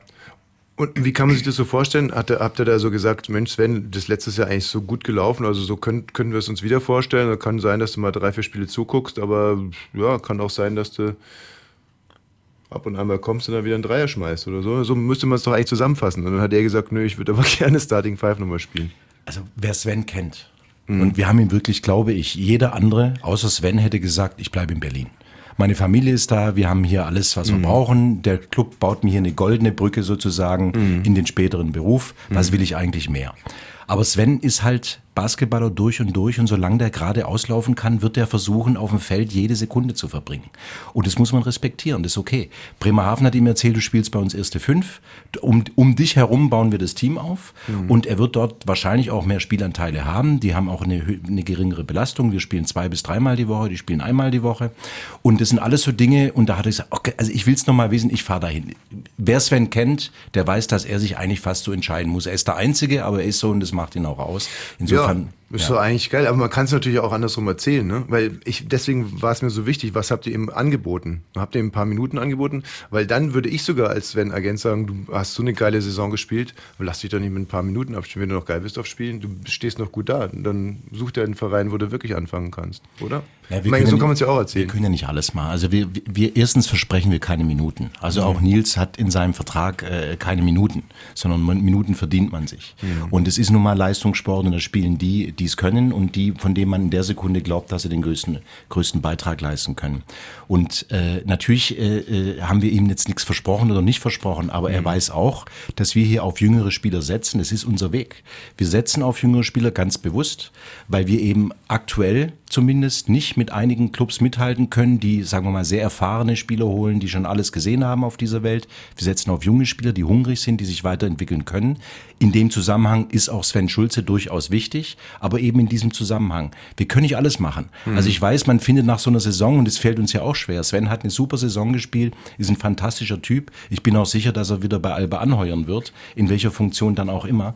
Und wie kann man sich das so vorstellen? Hat, habt ihr da so gesagt, Mensch Sven, das letztes Jahr eigentlich so gut gelaufen, also so können, können wir es uns wieder vorstellen. Da kann sein, dass du mal drei, vier Spiele zuguckst, aber ja, kann auch sein, dass du ab und an mal kommst und dann wieder einen Dreier schmeißt oder so. So müsste man es doch eigentlich zusammenfassen. Und dann hat er gesagt, nö, ich würde aber [LAUGHS] gerne Starting Five nochmal spielen. Also wer Sven kennt, mhm. und wir haben ihn wirklich, glaube ich, jeder andere, außer Sven, hätte gesagt, ich bleibe in Berlin. Meine Familie ist da, wir haben hier alles, was wir mhm. brauchen. Der Club baut mir hier eine goldene Brücke sozusagen mhm. in den späteren Beruf. Was mhm. will ich eigentlich mehr? Aber Sven ist halt Basketballer durch und durch und solange der gerade auslaufen kann, wird er versuchen, auf dem Feld jede Sekunde zu verbringen. Und das muss man respektieren, das ist okay. Bremerhaven hat ihm erzählt, du spielst bei uns erste fünf. Um, um dich herum bauen wir das Team auf mhm. und er wird dort wahrscheinlich auch mehr Spielanteile haben. Die haben auch eine, eine geringere Belastung. Wir spielen zwei bis dreimal die Woche, die spielen einmal die Woche. Und das sind alles so Dinge und da hat er gesagt, okay, also ich will es nochmal wissen, ich fahre dahin. Wer Sven kennt, der weiß, dass er sich eigentlich fast so entscheiden muss. Er ist der Einzige, aber er ist so und das macht ihn auch aus. Insofern ja. Ist Ja. doch eigentlich geil, aber man kann es natürlich auch andersrum erzählen, ne? Weil ich, deswegen war es mir so wichtig, was habt ihr ihm angeboten? Habt ihr ihm ein paar Minuten angeboten? Weil dann würde ich sogar als Sven Agent sagen, du hast so eine geile Saison gespielt, lass dich doch nicht mit ein paar Minuten abspielen, wenn du noch geil bist auf Spielen, du stehst noch gut da. Dann such dir einen Verein, wo du wirklich anfangen kannst, oder? Ja, ich meine, so kann man es ja auch Wir erzählen. können ja nicht alles machen. Also wir, wir- wir erstens versprechen wir keine Minuten. Also auch Nils hat in seinem Vertrag äh, keine Minuten, sondern Minuten verdient man sich. Und es ist nun mal Leistungssport und da spielen die, die es können und die, von denen man in der Sekunde glaubt, dass sie den größten, größten Beitrag leisten können. Und äh, natürlich äh, äh, haben wir ihm jetzt nichts versprochen oder nicht versprochen, aber er weiß auch, dass wir hier auf jüngere Spieler setzen. Das ist unser Weg. Wir setzen auf jüngere Spieler ganz bewusst, weil wir eben aktuell zumindest nicht mit einigen Clubs mithalten können, die, sagen wir mal, sehr erfahrene Spieler holen, die schon alles gesehen haben auf dieser Welt. Wir setzen auf junge Spieler, die hungrig sind, die sich weiterentwickeln können. In dem Zusammenhang ist auch Sven Schulze durchaus wichtig, aber eben in diesem Zusammenhang. Wir können nicht alles machen. Also ich weiß, man findet nach so einer Saison, und es fällt uns ja auch schwer, Sven hat eine super Saison gespielt, ist ein fantastischer Typ. Ich bin auch sicher, dass er wieder bei Alba anheuern wird, in welcher Funktion dann auch immer.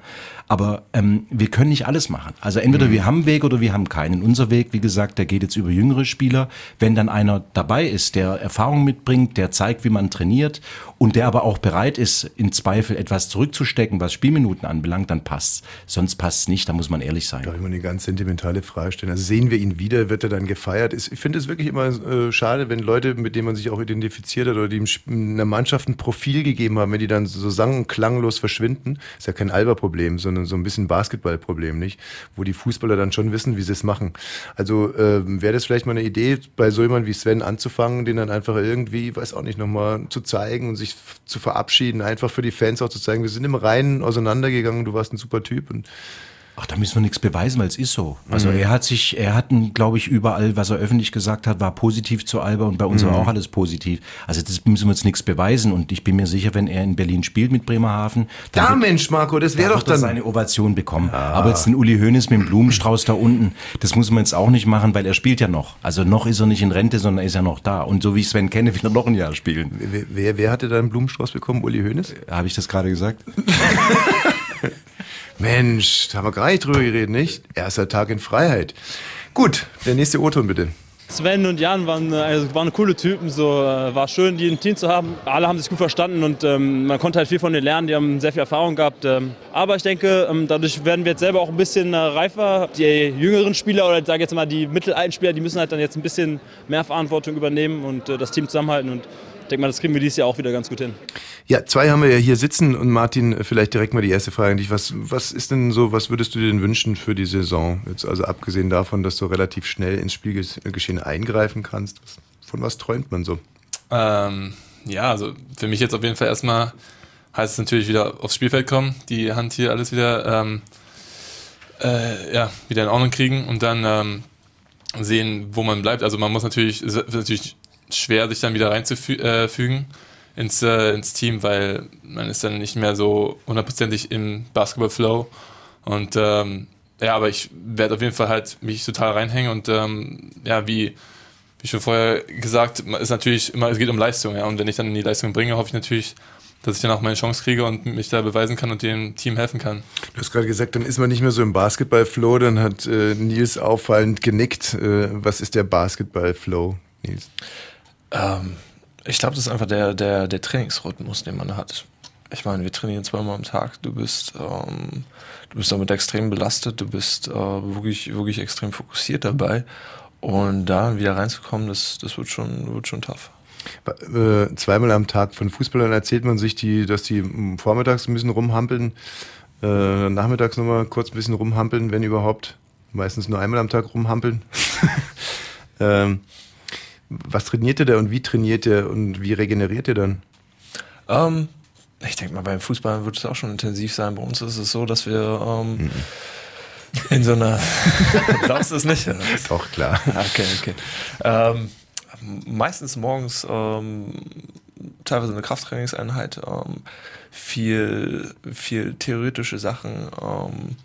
Aber ähm, wir können nicht alles machen. Also entweder wir haben einen Weg oder wir haben keinen. Unser Weg, wie gesagt, der geht jetzt über jüngere Spieler. Wenn dann einer dabei ist, der Erfahrung mitbringt, der zeigt, wie man trainiert und der aber auch bereit ist, in Zweifel etwas zurückzustecken, was Spielminuten anbelangt, dann passt's. Sonst passt's nicht, da muss man ehrlich sein. Darf ich mal eine ganz sentimentale Frage stellen? Also sehen wir ihn wieder, wird er dann gefeiert? Ich finde es wirklich immer äh, schade, wenn Leute, mit denen man sich auch identifiziert hat oder die einer Mannschaft ein Profil gegeben haben, wenn die dann so sang- und klanglos verschwinden. Ist ja kein Alba-Problem, sondern so ein bisschen Basketball-Problem, nicht? Wo die Fußballer dann schon wissen, wie sie es machen. Also ähm, wäre das vielleicht mal eine Idee, bei so jemandem wie Sven anzufangen, den dann einfach irgendwie, weiß auch nicht, nochmal zu zeigen und sich f- zu verabschieden, einfach für die Fans auch zu zeigen, wir sind im Reinen auseinandergegangen, du warst ein super Typ und Ach, da müssen wir nichts beweisen, weil es ist so. Also er hat sich, er hat, glaube ich, überall, was er öffentlich gesagt hat, war positiv zu Alba und bei uns war auch alles positiv. Also das müssen wir uns nichts beweisen und ich bin mir sicher, wenn er in Berlin spielt mit Bremerhaven, dann Ja, wird- Mensch, Marco, das wäre da doch er dann. seine Ovation bekommen. Aber jetzt den Uli Hoeneß mit dem Blumenstrauß da unten, das muss man jetzt auch nicht machen, weil er spielt ja noch. Also noch ist er nicht in Rente, sondern er ist ja noch da. Und so wie ich Sven kenne, will er noch ein Jahr spielen. Wer, wer, wer hatte da einen Blumenstrauß bekommen? Uli Hoeneß? Habe ich das gerade gesagt? [LAUGHS] Mensch, da haben wir gar nicht drüber geredet, nicht? Erster Tag in Freiheit. Gut, der nächste O-Ton bitte. Sven und Jan waren, äh, also waren coole Typen, so äh, war schön, die im Team zu haben. Alle haben sich gut verstanden und ähm, man konnte halt viel von denen lernen. Die haben sehr viel Erfahrung gehabt. Ähm, aber ich denke, ähm, dadurch werden wir jetzt selber auch ein bisschen äh, reifer. Die jüngeren Spieler oder sage jetzt mal die mittelalten Spieler, die müssen halt dann jetzt ein bisschen mehr Verantwortung übernehmen und äh, das Team zusammenhalten. Und ich denke mal, das kriegen wir dieses Jahr auch wieder ganz gut hin. Ja, zwei haben wir ja hier sitzen und Martin, vielleicht direkt mal die erste Frage an dich. Was, was ist denn so, was würdest du dir denn wünschen für die Saison? Jetzt also abgesehen davon, dass du relativ schnell ins Spielgeschehen eingreifen kannst. Von was träumt man so? Ähm, ja, also für mich jetzt auf jeden Fall erstmal heißt es natürlich wieder aufs Spielfeld kommen, die Hand hier alles wieder, ähm, äh, ja, wieder in Ordnung kriegen und dann ähm, sehen, wo man bleibt. Also man muss natürlich, wird natürlich schwer, sich dann wieder reinzufügen äh, ins, äh, ins Team, weil man ist dann nicht mehr so hundertprozentig im Basketball-Flow. Und ähm, ja, aber ich werde auf jeden Fall halt mich total reinhängen und ähm, ja, wie wie schon vorher gesagt, ist natürlich immer, es geht um Leistung, ja. Und wenn ich dann die Leistung bringe, hoffe ich natürlich, dass ich dann auch meine Chance kriege und mich da beweisen kann und dem Team helfen kann. Du hast gerade gesagt, dann ist man nicht mehr so im Basketball-Flow. Dann hat äh, Nils auffallend genickt. Äh, was ist der Basketball-Flow, Nils? Ähm, ich glaube, das ist einfach der, der, der Trainingsrhythmus, den man hat. Ich meine, wir trainieren zweimal am Tag. Du bist, ähm, du bist damit extrem belastet. Du bist äh, wirklich, wirklich extrem fokussiert dabei. Und da wieder reinzukommen, das, das wird schon, wird schon tough. Äh, zweimal am Tag von Fußballern erzählt man sich, die, dass die vormittags ein bisschen rumhampeln, äh, nachmittags nochmal kurz ein bisschen rumhampeln, wenn überhaupt. Meistens nur einmal am Tag rumhampeln. [LAUGHS] ähm, was trainiert ihr da und wie trainiert ihr und wie regeneriert ihr dann? Ähm, ich denke mal, beim Fußball wird es auch schon intensiv sein. Bei uns ist es so, dass wir ähm, in so einer. [LAUGHS] Glaubst du es nicht? Doch, klar. [LAUGHS] Okay, okay. Ähm, meistens morgens ähm, teilweise eine Krafttrainingseinheit, ähm, viel, viel theoretische Sachen, ähm,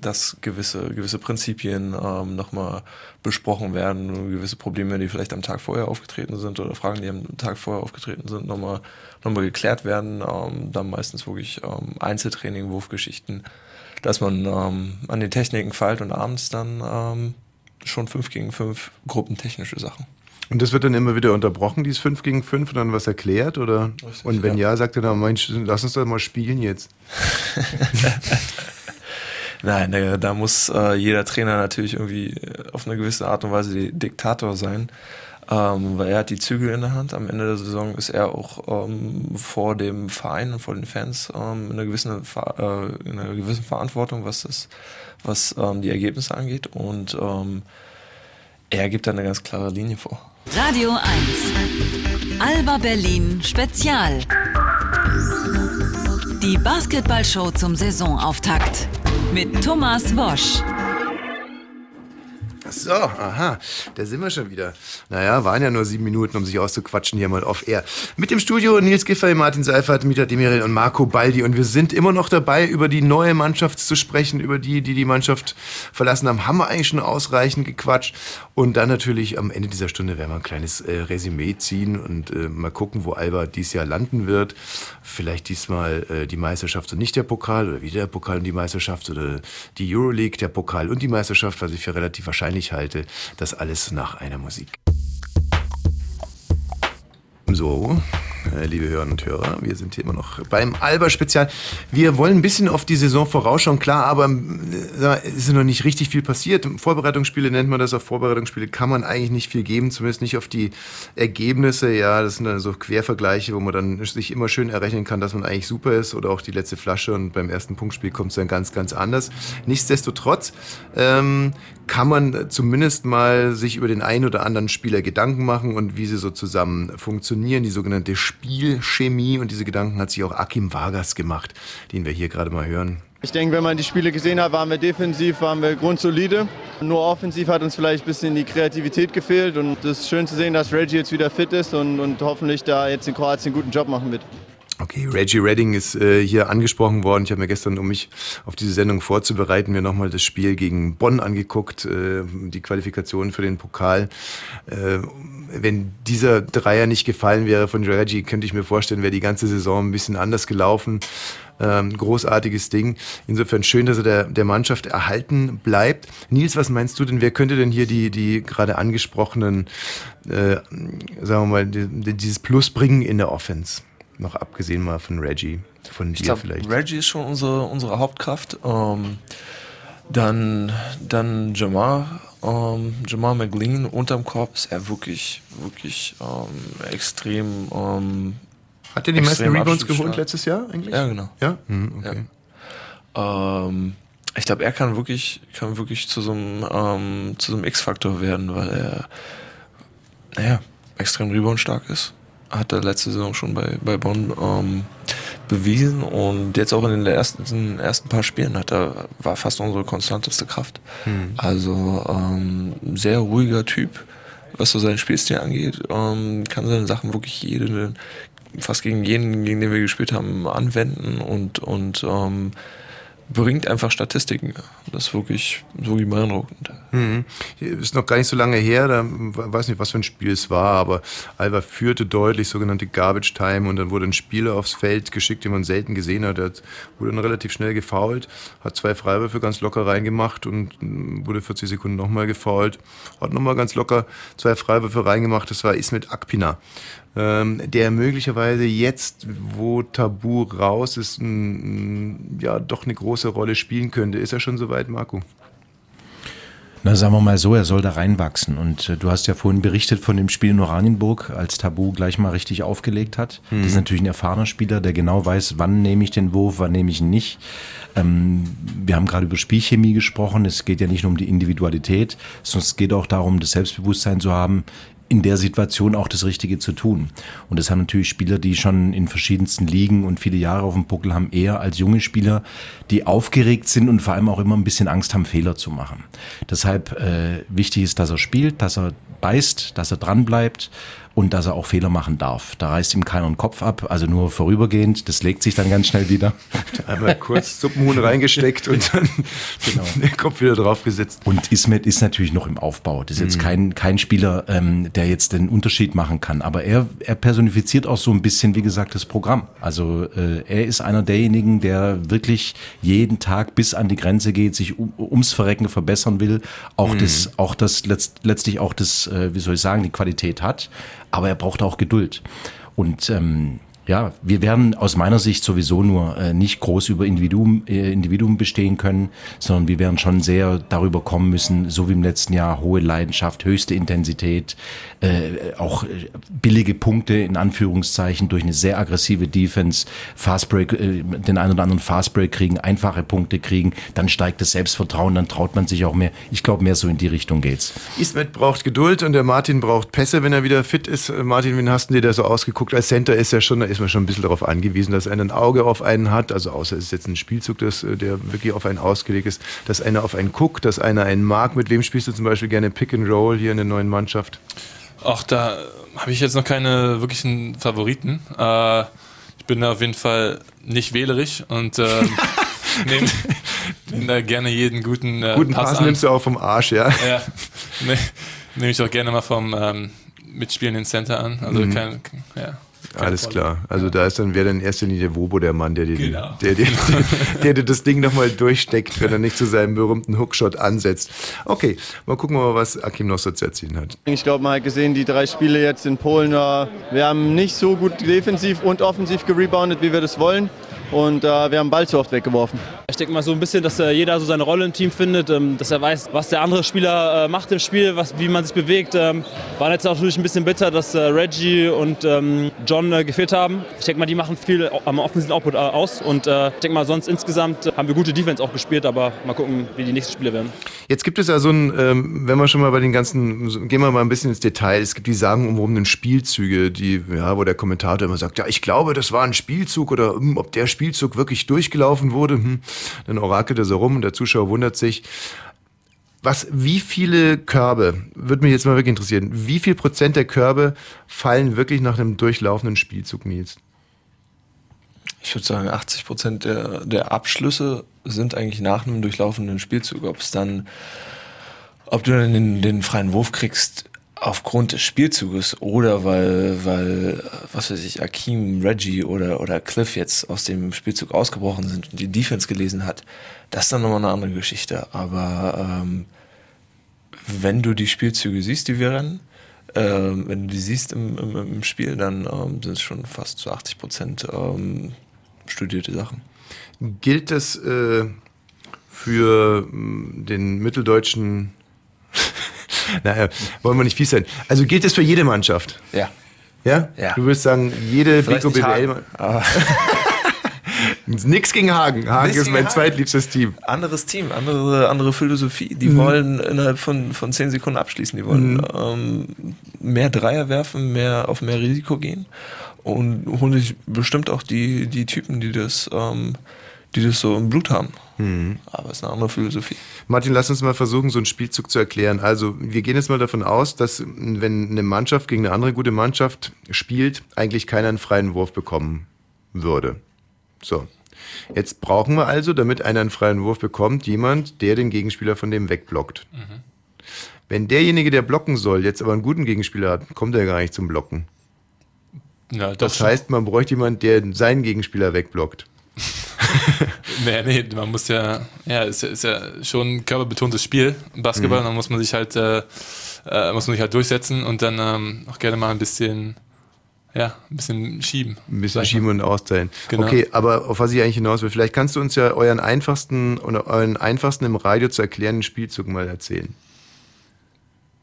dass gewisse, gewisse Prinzipien ähm, nochmal besprochen werden, gewisse Probleme, die vielleicht am Tag vorher aufgetreten sind oder Fragen, die am Tag vorher aufgetreten sind, nochmal noch mal geklärt werden. Ähm, dann meistens wirklich ähm, Einzeltraining, Wurfgeschichten, dass man ähm, an den Techniken feilt und abends dann ähm, schon fünf gegen fünf gruppentechnische Sachen. Und das wird dann immer wieder unterbrochen, dieses 5 gegen 5 und dann was erklärt? Oder? Richtig, und wenn ja, ja. sagt er dann, Mensch, lass uns doch mal spielen jetzt. [LAUGHS] Nein, da, da muss äh, jeder Trainer natürlich irgendwie äh, auf eine gewisse Art und Weise Diktator sein, ähm, weil er hat die Zügel in der Hand. Am Ende der Saison ist er auch ähm, vor dem Verein und vor den Fans ähm, in, einer gewissen, äh, in einer gewissen Verantwortung, was, das, was ähm, die Ergebnisse angeht. Und ähm, er gibt da eine ganz klare Linie vor. Radio 1. Alba Berlin Spezial. Die Basketballshow zum Saisonauftakt. Mit Thomas Wosch. So, aha, da sind wir schon wieder. Naja, waren ja nur sieben Minuten, um sich auszuquatschen hier mal off air. Mit dem Studio Nils Giffey, Martin Seifert, Mieter Demirel und Marco Baldi. Und wir sind immer noch dabei, über die neue Mannschaft zu sprechen, über die, die die Mannschaft verlassen haben. Haben wir eigentlich schon ausreichend gequatscht. Und dann natürlich am Ende dieser Stunde werden wir ein kleines äh, Resümee ziehen und äh, mal gucken, wo Alba dieses Jahr landen wird. Vielleicht diesmal äh, die Meisterschaft und nicht der Pokal oder wieder der Pokal und die Meisterschaft oder die Euroleague, der Pokal und die Meisterschaft, was ich für relativ wahrscheinlich halte. Das alles nach einer Musik. So, liebe Hörerinnen und Hörer, wir sind hier immer noch beim Alba-Spezial. Wir wollen ein bisschen auf die Saison vorausschauen, klar, aber äh, es ist noch nicht richtig viel passiert. Vorbereitungsspiele nennt man das, auf Vorbereitungsspiele kann man eigentlich nicht viel geben, zumindest nicht auf die Ergebnisse. Ja, das sind dann so Quervergleiche, wo man dann sich immer schön errechnen kann, dass man eigentlich super ist oder auch die letzte Flasche und beim ersten Punktspiel kommt es dann ganz, ganz anders. Nichtsdestotrotz ähm, kann man zumindest mal sich über den einen oder anderen Spieler Gedanken machen und wie sie so zusammen funktionieren, die sogenannte Spielchemie. Und diese Gedanken hat sich auch Akim Vargas gemacht, den wir hier gerade mal hören. Ich denke, wenn man die Spiele gesehen hat, waren wir defensiv, waren wir grundsolide. Nur offensiv hat uns vielleicht ein bisschen die Kreativität gefehlt. Und es ist schön zu sehen, dass Reggie jetzt wieder fit ist und, und hoffentlich da jetzt in Kroatien einen guten Job machen wird. Okay, Reggie Redding ist äh, hier angesprochen worden. Ich habe mir gestern, um mich auf diese Sendung vorzubereiten, mir nochmal das Spiel gegen Bonn angeguckt, äh, die Qualifikation für den Pokal. Äh, wenn dieser Dreier nicht gefallen wäre von Reggie, könnte ich mir vorstellen, wäre die ganze Saison ein bisschen anders gelaufen. Ähm, großartiges Ding. Insofern schön, dass er der, der Mannschaft erhalten bleibt. Nils, was meinst du denn, wer könnte denn hier die, die gerade angesprochenen, äh, sagen wir mal, die, die, dieses Plus bringen in der Offense? Noch abgesehen mal von Reggie, von Ich dir glaube, vielleicht. Reggie ist schon unsere, unsere Hauptkraft. Ähm, dann, dann Jamar, ähm, Jamar McLean unterm Korb ist er wirklich, wirklich ähm, extrem. Ähm, Hat er die meisten Rebounds geholt letztes Jahr eigentlich? Ja, genau. Ja? Hm, okay. Ähm, ich glaube, er kann wirklich, kann wirklich zu so einem, ähm, zu so einem X-Faktor werden, weil er, naja, extrem reboundstark ist. Hat er letzte Saison schon bei, bei Bonn ähm, bewiesen und jetzt auch in den ersten, ersten paar Spielen hat er, war fast unsere konstanteste Kraft. Also ähm, sehr ruhiger Typ, was so seinen Spielstil angeht, ähm, kann seine Sachen wirklich jeden, fast gegen jeden, gegen den wir gespielt haben, anwenden und, und ähm, bringt einfach Statistiken. Das ist wirklich, wirklich beeindruckend. Mhm. Ist noch gar nicht so lange her, da weiß nicht, was für ein Spiel es war, aber Alba führte deutlich, sogenannte Garbage Time, und dann wurde ein Spieler aufs Feld geschickt, den man selten gesehen hat. Hat- wurde dann relativ schnell gefoult, hat zwei Freiwürfe ganz locker reingemacht und wurde 40 Sekunden nochmal gefoult, hat nochmal ganz locker zwei Freiwürfe reingemacht. Das war Ismet Akpina. Ähm, der möglicherweise jetzt, wo Tabu raus ist, n- n- ja doch eine große Rolle spielen könnte. Ist er schon soweit, Marco? Na, sagen wir mal so, er soll da reinwachsen. Und äh, du hast ja vorhin berichtet von dem Spiel in Oranienburg, als Tabu gleich mal richtig aufgelegt hat. Das ist natürlich ein erfahrener Spieler, der genau weiß, wann nehme ich den Wurf, wann nehme ich ihn nicht. Ähm, wir haben gerade über Spielchemie gesprochen. Es geht ja nicht nur um die Individualität, sondern es geht auch darum, das Selbstbewusstsein zu haben, in der Situation auch das Richtige zu tun. Und das haben natürlich Spieler, die schon in verschiedensten Ligen und viele Jahre auf dem Buckel haben, eher als junge Spieler, die aufgeregt sind und vor allem auch immer ein bisschen Angst haben, Fehler zu machen. Deshalb äh, wichtig ist, dass er spielt, dass er beißt, dass er dran bleibt und dass er auch Fehler machen darf. Da reißt ihm keiner den Kopf ab, also nur vorübergehend. Das legt sich dann ganz schnell wieder. Einmal kurz Suppenhuhn reingesteckt und dann genau. [LAUGHS] den Kopf wieder draufgesetzt. Und Ismet ist natürlich noch im Aufbau. Das ist jetzt kein, kein Spieler, ähm, der jetzt den Unterschied machen kann. Aber er, er personifiziert auch so ein bisschen, wie gesagt, das Programm. Also äh, er ist einer derjenigen, der wirklich jeden Tag bis an die Grenze geht, sich um, ums Verrecken verbessern will. Auch das, auch das letzt, letztlich auch das, äh, wie soll ich sagen, die Qualität hat aber er braucht auch Geduld. Und ähm, ja, wir werden aus meiner Sicht sowieso nur äh, nicht groß über Individuum, äh, Individuum bestehen können, sondern wir werden schon sehr darüber kommen müssen, so wie im letzten Jahr, hohe Leidenschaft, höchste Intensität, äh, auch äh, billige Punkte in Anführungszeichen durch eine sehr aggressive Defense, Fastbreak, äh, den einen oder anderen Fastbreak kriegen, einfache Punkte kriegen, dann steigt das Selbstvertrauen, dann traut man sich auch mehr. Ich glaube, mehr so in die Richtung geht's. Ismet braucht Geduld und der Martin braucht Pässe, wenn er wieder fit ist. Äh, Martin, wen hast du dir da so ausgeguckt? Als Center ist er schon, ist man schon ein bisschen darauf angewiesen, dass einer ein Auge auf einen hat, also außer es ist jetzt ein Spielzug, das, äh, der wirklich auf einen ausgelegt ist, dass einer auf einen guckt, dass einer einen mag. Mit wem spielst du zum Beispiel gerne Pick and Roll hier in der neuen Mannschaft? Ach, da habe ich jetzt noch keine wirklichen Favoriten. Äh, ich bin da auf jeden Fall nicht wählerisch und [LAUGHS] äh, nehme nehm da gerne jeden guten, äh, Guten Pass, Pass nimmst du auch vom Arsch, ja? Ja, ne, nehme ich auch gerne mal vom ähm, mitspielenden Center an. Also kein, ja. Alles klar. Also da ist dann, wäre dann in erster Linie der Wobo der Mann, der dir, Genau. der, der, [LAUGHS] der, dir das Ding nochmal durchsteckt, wenn er nicht zu seinem berühmten Hookshot ansetzt. Okay, mal gucken wir mal, was Akim noch so zu erzählen hat. Ich glaube, man hat gesehen, die drei Spiele jetzt in Polen, äh, wir haben nicht so gut defensiv und offensiv gereboundet, wie wir das wollen. Und äh, wir haben den Ball zu oft weggeworfen. Ich denke mal so ein bisschen, dass äh, jeder so seine Rolle im Team findet, ähm, dass er weiß, was der andere Spieler äh, macht im Spiel, was, wie man sich bewegt. Ähm, war jetzt natürlich ein bisschen bitter, dass äh, Reggie und ähm, John äh, gefehlt haben. Ich denke mal, die machen viel am offensiven Output äh, aus und äh, ich denke mal, sonst insgesamt haben wir gute Defense auch gespielt, aber mal gucken, wie die nächsten Spiele werden. Jetzt gibt es ja so ein, ähm, wenn wir schon mal bei den ganzen, gehen wir mal ein bisschen ins Detail. Es gibt die sagenumwobenen Spielzüge, die, ja, wo der Kommentator immer sagt, ja, ich glaube, das war ein Spielzug oder hm, ob der Spielzug wirklich durchgelaufen wurde. Hm. Dann orakelt er so rum und der Zuschauer wundert sich. Was, wie viele Körbe, würde mich jetzt mal wirklich interessieren, wie viel Prozent der Körbe fallen wirklich nach einem durchlaufenden Spielzug, Nils? Ich würde sagen, 80 Prozent der, der Abschlüsse sind eigentlich nach einem durchlaufenden Spielzug. Ob es dann, ob du dann den, den freien Wurf kriegst aufgrund des Spielzuges oder weil, weil, was weiß ich, Akeem, Reggie oder, oder Cliff jetzt aus dem Spielzug ausgebrochen sind und die Defense gelesen hat, das ist dann nochmal eine andere Geschichte. Aber ähm, wenn du die Spielzüge siehst, die wir rennen, ähm, wenn du die siehst im, im, im Spiel, dann ähm, sind es schon fast zu 80 Prozent ähm, studierte Sachen. Gilt das äh, für mh, den mitteldeutschen, naja, wollen wir nicht fies sein, also gilt das für jede Mannschaft? Ja. Ja? Ja. Du würdest sagen, jede Biko BWL. Aber Nix gegen Hagen. Hagen Nix ist mein Hagen. zweitliebstes Team. anderes Team, andere, andere Philosophie. Die wollen innerhalb von, von 10 Sekunden abschließen. Die wollen ähm, mehr Dreier werfen, mehr auf mehr Risiko gehen und holen sich bestimmt auch die, die Typen, die das, ähm, die das so im Blut haben. Aber es ist eine andere Philosophie. Martin, lass uns mal versuchen, so einen Spielzug zu erklären. Also, wir gehen jetzt mal davon aus, dass wenn eine Mannschaft gegen eine andere gute Mannschaft spielt, eigentlich keiner einen freien Wurf bekommen würde. So. Jetzt brauchen wir also, damit einer einen freien Wurf bekommt, jemand, der den Gegenspieler von dem wegblockt. Wenn derjenige, der blocken soll, jetzt aber einen guten Gegenspieler hat, kommt er gar nicht zum Blocken. Ja, Das doch heißt, man bräuchte jemanden, der seinen Gegenspieler wegblockt. [LAUGHS] Nee, nee, man muss ja, ja, ist ja, ist ja schon ein körperbetontes Spiel, Basketball, dann muss man sich halt, äh, äh, muss man sich halt durchsetzen und dann ähm, auch gerne mal ein bisschen, ja, ein bisschen schieben. Ein bisschen schieben und austeilen. Genau. Okay, aber auf was ich eigentlich hinaus will, vielleicht kannst du uns ja euren einfachsten oder euren einfachsten im Radio zu erklärenden Spielzug mal erzählen.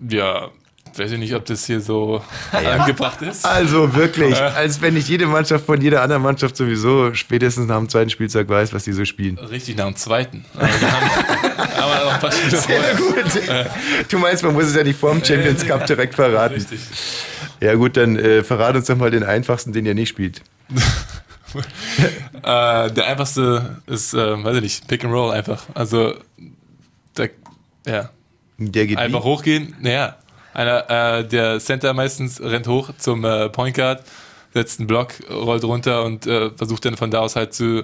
Ja, weiß ich nicht, ob das hier so angebracht ist. Also wirklich, [LAUGHS] als wenn nicht jede Mannschaft von jeder anderen Mannschaft sowieso spätestens nach dem zweiten Spieltag weiß, was die so spielen. Richtig nach dem zweiten. Wir haben, [LAUGHS] Spiele vorher. Gut. [LAUGHS] Du meinst, man muss es ja nicht vor dem Champions Cup direkt verraten. Richtig. Ja gut, dann äh, verrat uns doch mal den einfachsten, den ihr nicht spielt. Äh, der einfachste ist, äh, weiß ich nicht, Pick and Roll einfach. Also, der, ja, Der geht einfach wie? hochgehen, naja, einer, äh, der Center meistens rennt hoch zum äh, Point Guard, setzt einen Block, rollt runter und äh, versucht dann von da aus halt zu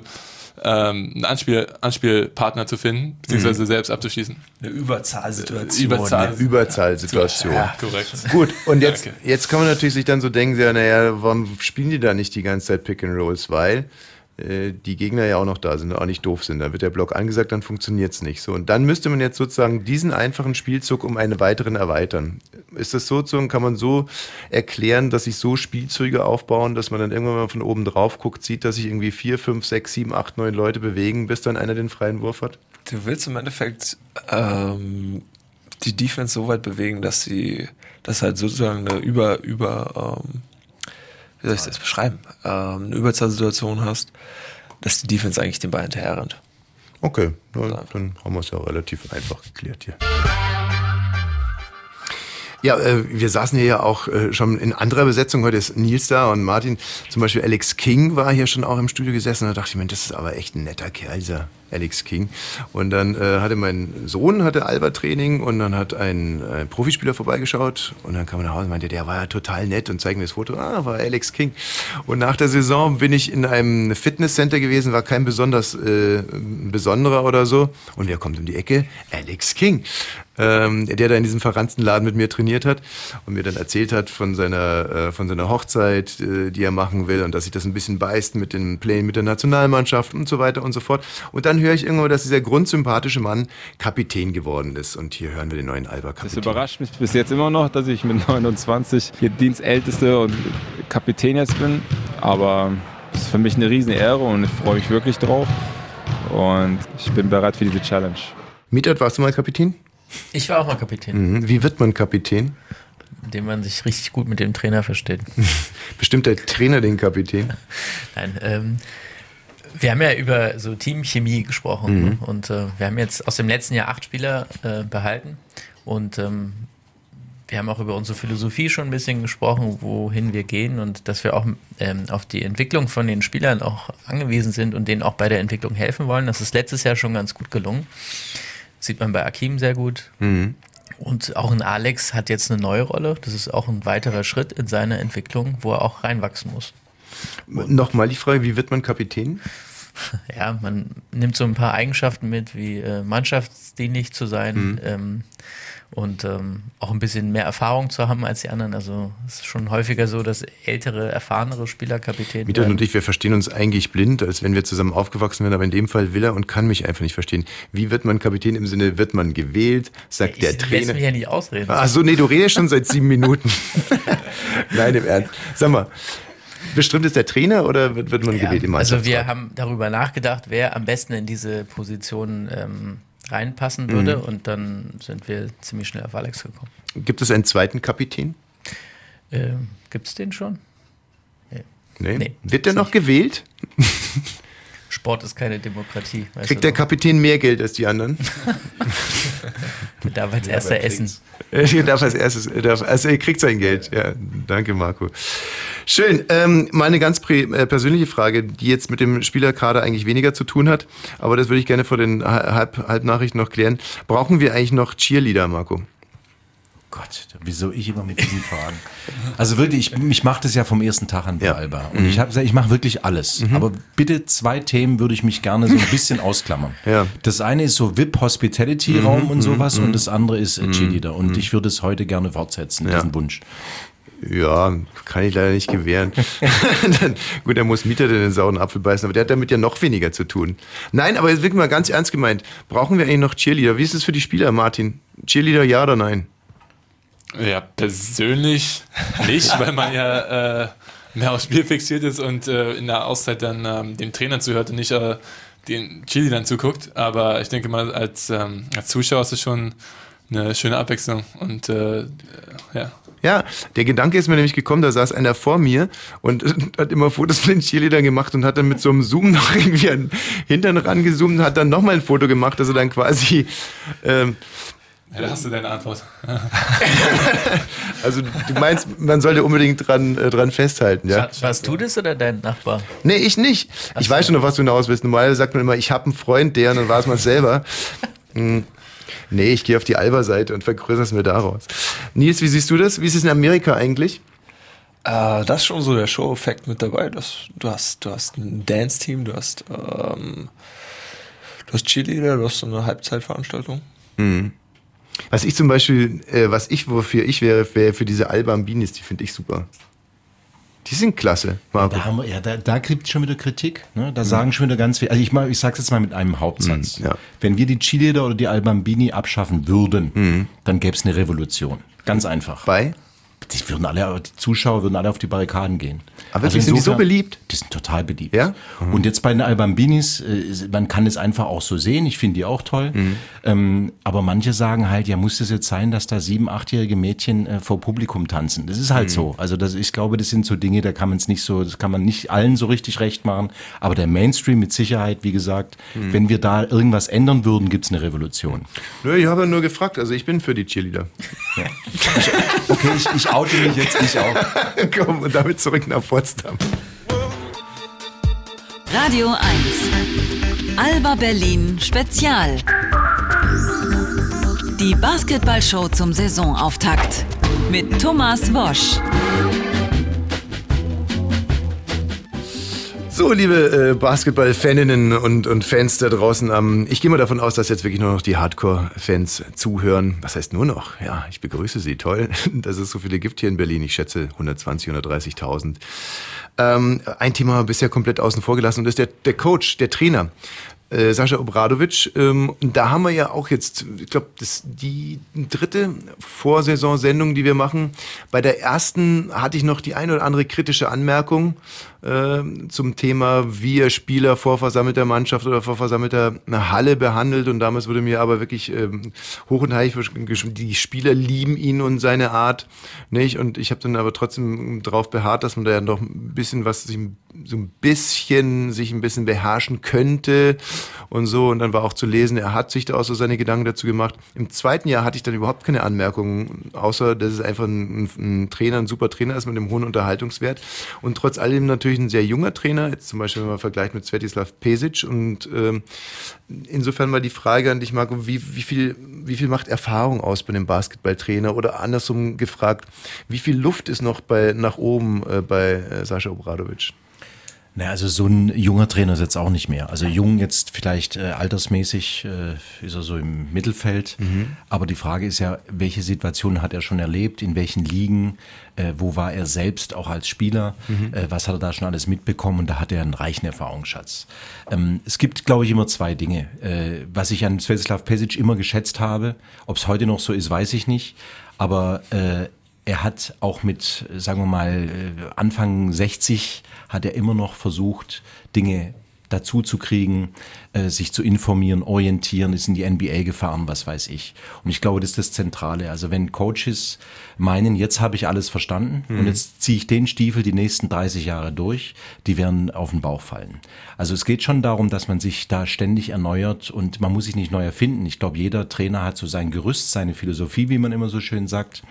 ähm, einen Anspiel, Anspielpartner zu finden, beziehungsweise selbst abzuschießen. Eine Überzahlsituation. Überzahl. Überzahlsituation. Ja, korrekt. Gut, und jetzt, Danke. jetzt kann man natürlich sich dann so denken, ja, naja, warum spielen die da nicht die ganze Zeit Pick and Rolls? Weil die Gegner ja auch noch da sind und auch nicht doof sind. Da wird der Block angesagt, dann funktioniert es nicht. So, und dann müsste man jetzt sozusagen diesen einfachen Spielzug um einen weiteren erweitern. Ist das sozusagen, kann man so erklären, dass sich so Spielzüge aufbauen, dass man dann irgendwann mal von oben drauf guckt, sieht, dass sich irgendwie vier, fünf, sechs, sieben, acht, neun Leute bewegen, bis dann einer den freien Wurf hat? Du willst im Endeffekt ähm, die Defense so weit bewegen, dass sie, dass halt sozusagen eine über, über, ähm, wie soll ich das beschreiben, ähm, eine Überzahlsituation hast, dass die Defense eigentlich den Ball hinterher rennt. Okay, dann, dann haben wir es ja relativ einfach geklärt hier. Ja, äh, wir saßen hier ja auch äh, schon in anderer Besetzung. Heute ist Nils da und Martin. Zum Beispiel Alex King war hier schon auch im Studio gesessen. Da dachte ich mir, das ist aber echt ein netter Kerl, dieser Alex King. Und dann äh, hatte mein Sohn hatte Alba-Training und dann hat ein, ein Profispieler vorbeigeschaut und dann kam er nach Hause und meinte, der war ja total nett und zeigte mir das Foto. Ah, war Alex King. Und nach der Saison bin ich in einem Fitnesscenter gewesen, war kein besonders äh, besonderer oder so. Und wer kommt um die Ecke? Alex King ähm, der da in diesem verranzten Laden mit mir trainiert hat und mir dann erzählt hat von seiner, äh, von seiner Hochzeit, äh, die er machen will und dass sich das ein bisschen beißt mit den Plänen mit der Nationalmannschaft und so weiter und so fort. Und dann höre ich irgendwann, dass dieser grundsympathische Mann Kapitän geworden ist. Und hier hören wir den neuen Das Alba-Kapitän. überrascht mich bis jetzt immer noch, dass ich mit 29 hier Dienstälteste und Kapitän jetzt bin. Aber es ist für mich eine riesen Ehre und ich freue mich wirklich drauf. Und ich bin bereit für diese Challenge. Mietat, warst du mal Kapitän? Ich war auch mal Kapitän, Mhm. Wie wird man Kapitän? indem man sich richtig gut mit dem Trainer versteht. [LAUGHS] Bestimmt der Trainer den Kapitän. [LAUGHS] Nein, ähm, wir haben ja über so Teamchemie gesprochen ne? und äh, wir haben jetzt aus dem letzten Jahr acht Spieler äh, behalten und ähm, wir haben auch über unsere Philosophie schon ein bisschen gesprochen, wohin wir gehen und dass wir auch ähm, auf die Entwicklung von den Spielern auch angewiesen sind und denen auch bei der Entwicklung helfen wollen. Das ist letztes Jahr schon ganz gut gelungen. Sieht man bei Akim sehr gut. Und auch ein Alex hat jetzt eine neue Rolle. Das ist auch ein weiterer Schritt in seiner Entwicklung, wo er auch reinwachsen muss. Nochmal die Frage, wie wird man Kapitän? [LAUGHS] Ja, man nimmt so ein paar Eigenschaften mit, wie äh, mannschaftsdienlich zu sein Mhm. ähm, und ähm, auch ein bisschen mehr Erfahrung zu haben als die anderen. Also es ist schon häufiger so, dass ältere, erfahrenere Spieler Kapitän Mietat werden. und ich, wir verstehen uns eigentlich blind, als wenn wir zusammen aufgewachsen wären, aber in dem Fall will er und kann mich einfach nicht verstehen. Wie wird man Kapitän im Sinne, wird man gewählt? Sagt der ich lässt Trainer. mich ja nicht ausreden. Ach so, nee, du redest schon seit sieben Minuten. [LAUGHS] Nein, im Ernst. Sag mal, bestimmt ist der Trainer oder wird, wird man Ja, gewählt im also wir haben darüber nachgedacht, wer am besten in diese Position ähm, reinpassen würde Mhm. und dann sind wir ziemlich schnell auf Alex gekommen. Gibt es einen zweiten Kapitän? Ähm, Gibt es den schon? Nee. Nee, wird der noch gewählt? [LAUGHS] Sport ist keine Demokratie. weißt Kriegt du der doch. Kapitän mehr Geld als die anderen? [LAUGHS] Der darf als erster essen. Er darf als erstes, er darf, also er kriegt sein Geld. Ja, danke, Marco. Schön. Ähm, mal eine ganz äh, persönliche Frage, die jetzt mit dem Spielerkader eigentlich weniger zu tun hat, aber das würde ich gerne vor den Ha- Halb Halbnachrichten noch klären. Brauchen wir eigentlich noch Cheerleader, Marco? Gott, wieso ich immer mit diesen Fragen? Also wirklich, ich, mich macht es ja vom ersten Tag an bei Ja. Alba. Und ich habe gesagt, ich mache wirklich alles. Aber bitte zwei Themen würde ich mich gerne so ein bisschen [LAUGHS] ausklammern. Ja. Das eine ist so VIP-Hospitality-Raum und sowas und das andere ist äh, Cheerleader. Und ich würde es heute gerne fortsetzen, Ja. diesen Wunsch. Ja, kann ich leider nicht gewähren. [LAUGHS] Dann, gut, er muss Mieter den sauren Apfel beißen, aber der hat damit ja noch weniger zu tun. Nein, aber jetzt wirklich mal ganz ernst gemeint. Brauchen wir eigentlich noch Cheerleader? Wie ist es für die Spieler, Martin? Cheerleader ja oder nein? Ja, persönlich nicht, [LAUGHS] weil man ja äh, mehr aufs Spiel fixiert ist und äh, in der Auszeit dann ähm, dem Trainer zuhört und nicht äh, den Chili dann zuguckt. Aber ich denke mal, als, ähm, als Zuschauer ist es schon eine schöne Abwechslung und äh, äh, ja. Ja, der Gedanke ist mir nämlich gekommen, da saß einer vor mir und [LAUGHS] hat immer Fotos von den Cheerleadern gemacht und hat dann mit so einem Zoom [LAUGHS] noch irgendwie an Hintern rangezoomt und hat dann nochmal ein Foto gemacht, dass er dann quasi, ähm, ja da hast du deine Antwort. also du meinst, man sollte unbedingt dran, äh, dran festhalten, ja? Warst du das oder dein Nachbar? Nee, ich nicht. Ich weiß schon, auf was du hinaus willst. Normalerweise sagt man immer, ich habe einen Freund, der, und dann war es mal selber. [LAUGHS] Hm. Nee, ich gehe auf die Alba-Seite und vergrößere es mir daraus. Nils, wie siehst du das? Wie ist es in Amerika eigentlich? Äh, das ist schon so der Show-Effekt mit dabei. Das, du, hast, du hast ein Dance-Team, du hast, ähm, du hast Cheerleader, du hast so eine Halbzeitveranstaltung. Mhm. Was ich zum Beispiel, äh, was ich, wofür ich wäre, wäre für diese Alba-Ambinis, die finde ich super. Die sind klasse, Marco. Da, haben wir, ja, da, da kriegt schon wieder Kritik. Ne? Da sagen schon wieder ganz viel. Also ich, mal, ich sage es jetzt mal mit einem Hauptsatz. Mhm, ja. Wenn wir die Cheerleader oder die Albambini abschaffen würden, dann gäbe es eine Revolution. Ganz einfach. Bei? Die, würden alle, die Zuschauer würden alle auf die Barrikaden gehen. Aber wirklich, sind die so beliebt? Die sind total beliebt. Ja? Und jetzt bei den Albambinis, äh, man kann es einfach auch so sehen, ich finde die auch toll. Ähm, aber manche sagen halt, ja, muss das jetzt sein, dass da sieben, achtjährige Mädchen äh, vor Publikum tanzen? Das ist halt so. Also das, ich glaube, das sind so Dinge, da kann man es nicht so, das kann man nicht allen so richtig recht machen. Aber der Mainstream mit Sicherheit, wie gesagt, wenn wir da irgendwas ändern würden, gibt es eine Revolution. Nö, ich habe nur gefragt. Also ich bin für die Cheerleader. Okay, ich, ich oute mich jetzt nicht auch. [LAUGHS] Komm, und damit zurück nach Potsdam. Radio 1. Alba Berlin Spezial. Die Basketballshow zum Saisonauftakt mit Thomas Wosch. So, liebe äh, Basketball-Faninnen und, und Fans da draußen, ähm, ich gehe mal davon aus, dass jetzt wirklich nur noch die Hardcore-Fans zuhören. Was heißt nur noch? Ja, ich begrüße Sie. Toll, [LAUGHS] dass es so viele gibt hier in Berlin. Ich schätze 120, 130.000. Ähm, ein Thema bisher komplett außen vor gelassen und das ist der, der Coach, der Trainer. Äh, Sascha Obradovic, ähm, da haben wir ja auch jetzt, ich glaube, das die dritte Vorsaisonsendung, die wir machen. Bei der ersten hatte ich noch die eine oder andere kritische Anmerkung äh, zum Thema, wie er Spieler vor versammelter Mannschaft oder vor versammelter Halle behandelt. Und damals wurde mir aber wirklich ähm, hoch und heilig die Spieler lieben ihn und seine Art. Nicht? Und ich habe dann aber trotzdem darauf beharrt, dass man da ja noch ein bisschen was, sich so ein bisschen, sich ein bisschen beherrschen könnte und so. Und dann war auch zu lesen, er hat sich da auch so seine Gedanken dazu gemacht. Im zweiten Jahr hatte ich dann überhaupt keine Anmerkungen, außer dass es einfach ein, ein Trainer, ein super Trainer ist mit einem hohen Unterhaltungswert. Und trotz allem natürlich ein sehr junger Trainer, jetzt zum Beispiel, wenn man vergleicht mit Svetislav Pesic. Und ähm, insofern mal die Frage an dich, Marco, wie, wie, viel, wie viel macht Erfahrung aus bei einem Basketballtrainer? Oder andersrum gefragt, wie viel Luft ist noch bei, nach oben äh, bei äh, Sascha Obradovic? Naja, also so ein junger Trainer ist jetzt auch nicht mehr. Also jung jetzt vielleicht äh, altersmäßig äh, ist er so im Mittelfeld. Aber die Frage ist ja, welche Situationen hat er schon erlebt, in welchen Ligen, äh, wo war er selbst auch als Spieler, äh, was hat er da schon alles mitbekommen und da hat er einen reichen Erfahrungsschatz. Ähm, es gibt, glaube ich, immer zwei Dinge. Äh, was ich an Svetislav Pesic immer geschätzt habe, ob es heute noch so ist, weiß ich nicht. Aber äh, er hat auch mit, sagen wir mal, äh, Anfang 60 hat er immer noch versucht, Dinge dazu zu kriegen, äh, sich zu informieren, orientieren, ist in die NBA gefahren, was weiß ich. Und ich glaube, das ist das Zentrale. Also wenn Coaches meinen, jetzt habe ich alles verstanden und jetzt ziehe ich den Stiefel die nächsten 30 Jahre durch, die werden auf den Bauch fallen. Also es geht schon darum, dass man sich da ständig erneuert und man muss sich nicht neu erfinden. Ich glaube, jeder Trainer hat so sein Gerüst, seine Philosophie, wie man immer so schön sagt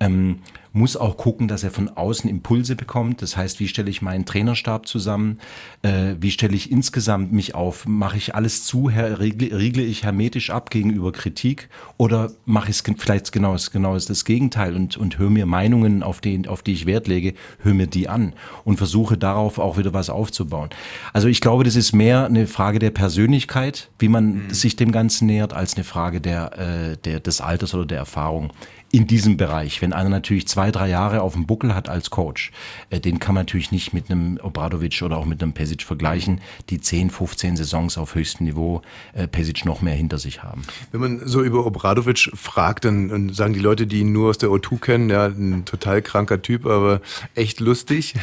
ähm, muss auch gucken, dass er von außen Impulse bekommt. Das heißt, wie stelle ich meinen Trainerstab zusammen? Äh, wie stelle ich insgesamt mich auf? Mache ich alles zu, her, regle, regle ich hermetisch ab gegenüber Kritik oder mache ich es vielleicht genau, genau das Gegenteil und, und höre mir Meinungen, auf die, auf die ich Wert lege, höre mir die an und versuche darauf auch wieder was aufzubauen. Also ich glaube, das ist mehr eine Frage der Persönlichkeit, wie man sich dem Ganzen nähert, als eine Frage der, äh, der, des Alters oder der Erfahrung in diesem Bereich. Wenn einer natürlich zwei, drei Jahre auf dem Buckel hat als Coach, äh, den kann man natürlich nicht mit einem Obradovic oder auch mit einem Pesic vergleichen, die 10, 15 Saisons auf höchstem Niveau äh, Pesic noch mehr hinter sich haben. Wenn man so über Obradovic fragt, dann, dann sagen die Leute, die ihn nur aus der O2 kennen, ja, ein total kranker Typ, aber echt lustig.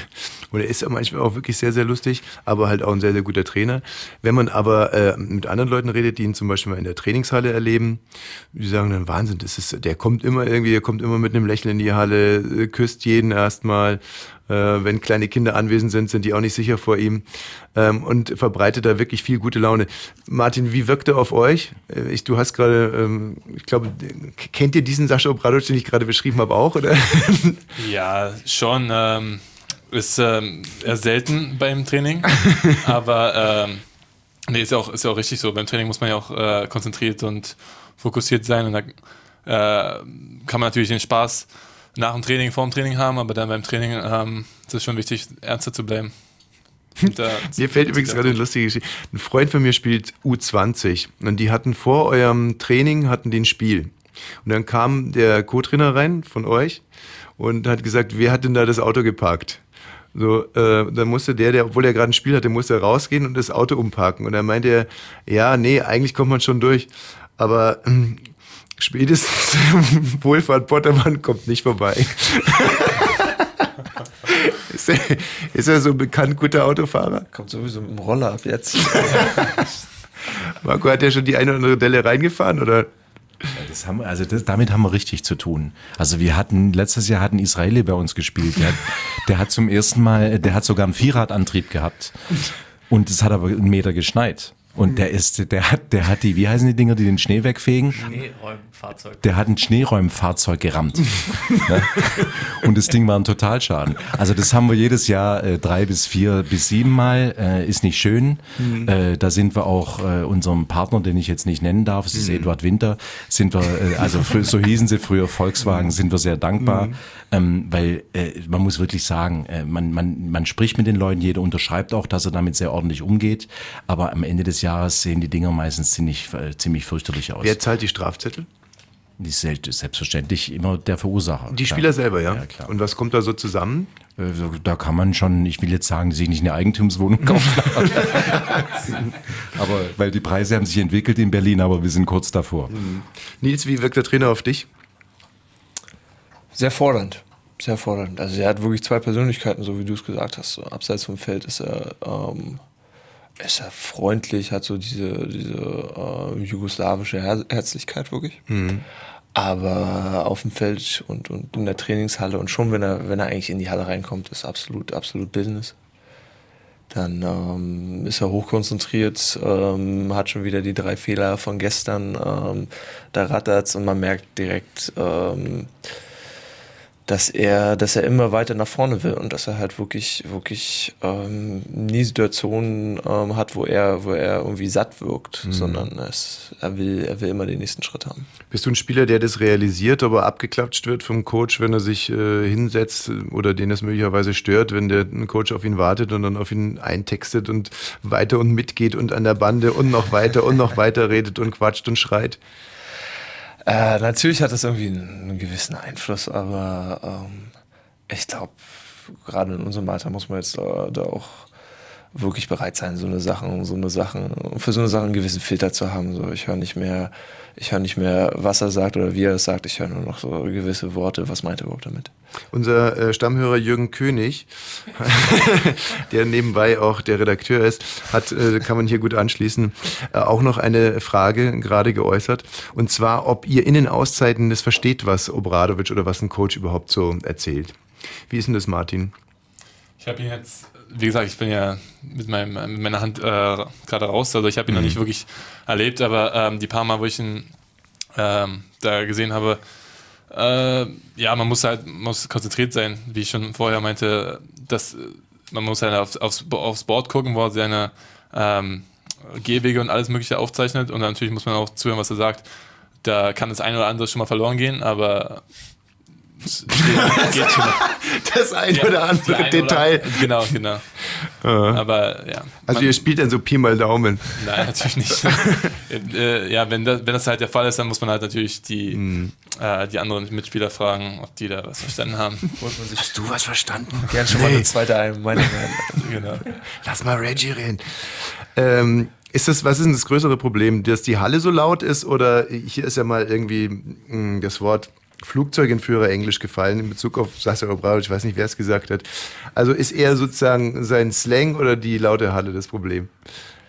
Und er ist ja manchmal auch wirklich sehr, sehr lustig, aber halt auch ein sehr, sehr guter Trainer. Wenn man aber äh, mit anderen Leuten redet, die ihn zum Beispiel mal in der Trainingshalle erleben, die sagen dann, Wahnsinn, das ist, der kommt immer irgendwie, der kommt immer mit einem Lächeln in die Halle, äh, küsst jeden erstmal. Äh, wenn kleine Kinder anwesend sind, sind die auch nicht sicher vor ihm ähm, und verbreitet da wirklich viel gute Laune. Martin, wie wirkt er auf euch? Äh, Ich, du hast gerade, ähm, ich glaube, kennt ihr diesen Sascha Obradovic, den ich gerade beschrieben habe, auch? Oder? [LAUGHS] Ja, schon. Ähm, ist ähm, eher selten beim Training. [LAUGHS] aber ähm, nee, ist ja auch, ist ja auch richtig so. Beim Training muss man ja auch äh, konzentriert und fokussiert sein und da äh, kann man natürlich den Spaß nach dem Training, vor dem Training haben, aber dann beim Training ähm, ist es schon wichtig, ernster zu bleiben. Äh, [LAUGHS] mir fällt übrigens gerade eine lustige Geschichte. Ein Freund von mir spielt U20 und die hatten vor eurem Training hatten den Spiel. Und dann kam der Co-Trainer rein von euch und hat gesagt, wer hat denn da das Auto geparkt? So, äh, dann musste der, der, obwohl er gerade ein Spiel hatte, musste rausgehen und das Auto umparken. Und dann meinte er, ja, nee, eigentlich kommt man schon durch. Aber äh, spätestens [LAUGHS] Wohlfahrt Pottermann kommt nicht vorbei. [LAUGHS] ist, er, ist er so ein bekannt guter Autofahrer? Kommt sowieso mit dem Roller ab jetzt. [LAUGHS] Marco hat ja schon die eine oder andere Delle reingefahren, oder? Das haben, also das, damit haben wir richtig zu tun. Also wir hatten, letztes Jahr hatten Israeli bei uns gespielt. Der, der hat zum ersten Mal, der hat sogar einen Vierradantrieb gehabt. Und es hat aber einen Meter geschneit. Und der ist, der hat, der hat die, wie heißen die Dinger, die den Schnee wegfegen? Schneeräumfahrzeug. Der hat ein Schneeräumfahrzeug gerammt. ja? [LAUGHS] Und das Ding war ein Totalschaden. Also das haben wir jedes Jahr äh, drei bis vier bis sieben Mal. Äh, ist nicht schön. Mhm. Äh, da sind wir auch äh, unserem Partner, den ich jetzt nicht nennen darf, es ist mhm. Eduard Winter, sind wir, äh, also so hießen sie früher Volkswagen, mhm. sind wir sehr dankbar. Mhm. Ähm, weil äh, man muss wirklich sagen, äh, man, man, man spricht mit den Leuten, jeder unterschreibt auch, dass er damit sehr ordentlich umgeht. Aber am Ende des Jahres sehen die Dinger meistens ziemlich, äh, ziemlich fürchterlich aus. Wer zahlt die Strafzettel? Die ist selbstverständlich immer der Verursacher. Die Spieler selber, ja? ja klar. Und was kommt da so zusammen? Äh, da kann man schon, ich will jetzt sagen, sich nicht eine Eigentumswohnung kaufen. [LAUGHS] aber weil die Preise haben sich entwickelt in Berlin, aber wir sind kurz davor. Mhm. Nils, wie wirkt der Trainer auf dich? Sehr fordernd. Sehr fordernd. Also er hat wirklich zwei Persönlichkeiten, so wie du es gesagt hast. So, abseits vom Feld ist er, ähm, ist er freundlich, hat so diese, diese äh, jugoslawische Her Herzlichkeit wirklich. Mhm. Aber auf dem Feld und, und in der Trainingshalle und schon, wenn er, wenn er eigentlich in die Halle reinkommt, ist absolut, absolut Business. Dann ähm, ist er hochkonzentriert, ähm, hat schon wieder die drei Fehler von gestern, ähm, da rattert's und man merkt direkt, ähm, dass er, dass er immer weiter nach vorne will und dass er halt wirklich, wirklich ähm, nie Situationen ähm, hat, wo er, wo er irgendwie satt wirkt, mhm. sondern es, er will, er will immer den nächsten Schritt haben. Bist du ein Spieler, der das realisiert, aber abgeklatscht wird vom Coach, wenn er sich äh, hinsetzt oder den es möglicherweise stört, wenn der Coach auf ihn wartet und dann auf ihn eintextet und weiter und mitgeht und an der Bande und noch weiter und noch weiter redet und quatscht und schreit? Äh, natürlich hat das irgendwie einen, gewissen Einfluss, aber ähm, ich glaube, gerade in unserem Alter muss man jetzt da, da, auch wirklich bereit sein, so eine Sachen, so eine Sachen, für so eine Sache einen gewissen Filter zu haben. So, ich höre nicht mehr, ich höre nicht mehr, was er sagt oder wie er es sagt, ich höre nur noch so gewisse Worte. Was meint er überhaupt damit? Unser äh, Stammhörer Jürgen König, [LAUGHS] der nebenbei auch der Redakteur ist, hat, äh, kann man hier gut anschließen, äh, auch noch eine Frage gerade geäußert. Und zwar, ob ihr in den Auszeiten das versteht, was Obradovic oder was ein Coach überhaupt so erzählt. Wie ist denn das, Martin? Ich habe ihn jetzt, wie gesagt, ich bin ja mit, meinem, mit meiner Hand äh, gerade raus, also ich habe ihn mhm. noch nicht wirklich erlebt, aber ähm, die paar Mal, wo ich ihn ähm, da gesehen habe, äh, ja, man muss halt muss konzentriert sein, wie ich schon vorher meinte, dass man muss halt aufs, aufs, aufs Board gucken, wo er seine ähm, Gehwege und alles Mögliche aufzeichnet und natürlich muss man auch zuhören, was er sagt. Da kann das eine oder andere schon mal verloren gehen, aber geht schon. Das ein ja, oder andere ein Detail. Oder, genau, genau. Uh. Aber ja. Also man, ihr spielt dann so Pi mal Daumen. Nein, natürlich nicht. [LAUGHS] äh, ja, wenn das, wenn das halt der Fall ist, dann muss man halt natürlich die, mm. äh, die anderen Mitspieler fragen, ob die da was verstanden haben. Hast du was verstanden? Gern schon nee. mal eine zweite Meinung. genau. Lass mal Reggie reden. Ähm, ist das, was ist denn das größere Problem? Dass die Halle so laut ist oder hier ist ja mal irgendwie mh, hm, das Wort Flugzeugentführer Englisch gefallen in Bezug auf Sascha Obradovic, ich weiß nicht, wer es gesagt hat. Also ist eher sozusagen sein Slang oder die laute Halle das Problem?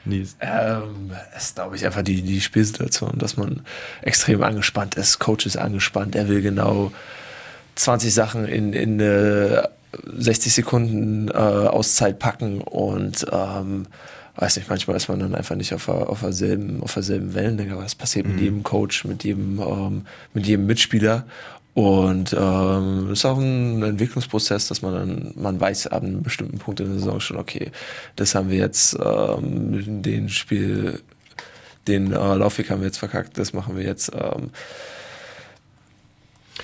Nies. Ähm, ist, glaube ich, einfach die, die Spielsituation, dass man extrem angespannt ist. Coach ist angespannt, er will genau 20 Sachen in, in äh, 60 Sekunden äh, Auszeit packen und ähm, weiß nicht, manchmal ist man dann einfach nicht auf, der, auf, derselben, auf derselben Wellenlänge. Aber passiert mhm. mit jedem Coach, mit jedem, ähm, mit jedem Mitspieler. Und ähm, ist auch ein Entwicklungsprozess, dass man dann, man weiß ab einem bestimmten Punkt in der Saison schon, okay, das haben wir jetzt ähm, den Spiel den äh, Laufweg haben wir jetzt verkackt, das machen wir jetzt. Ähm,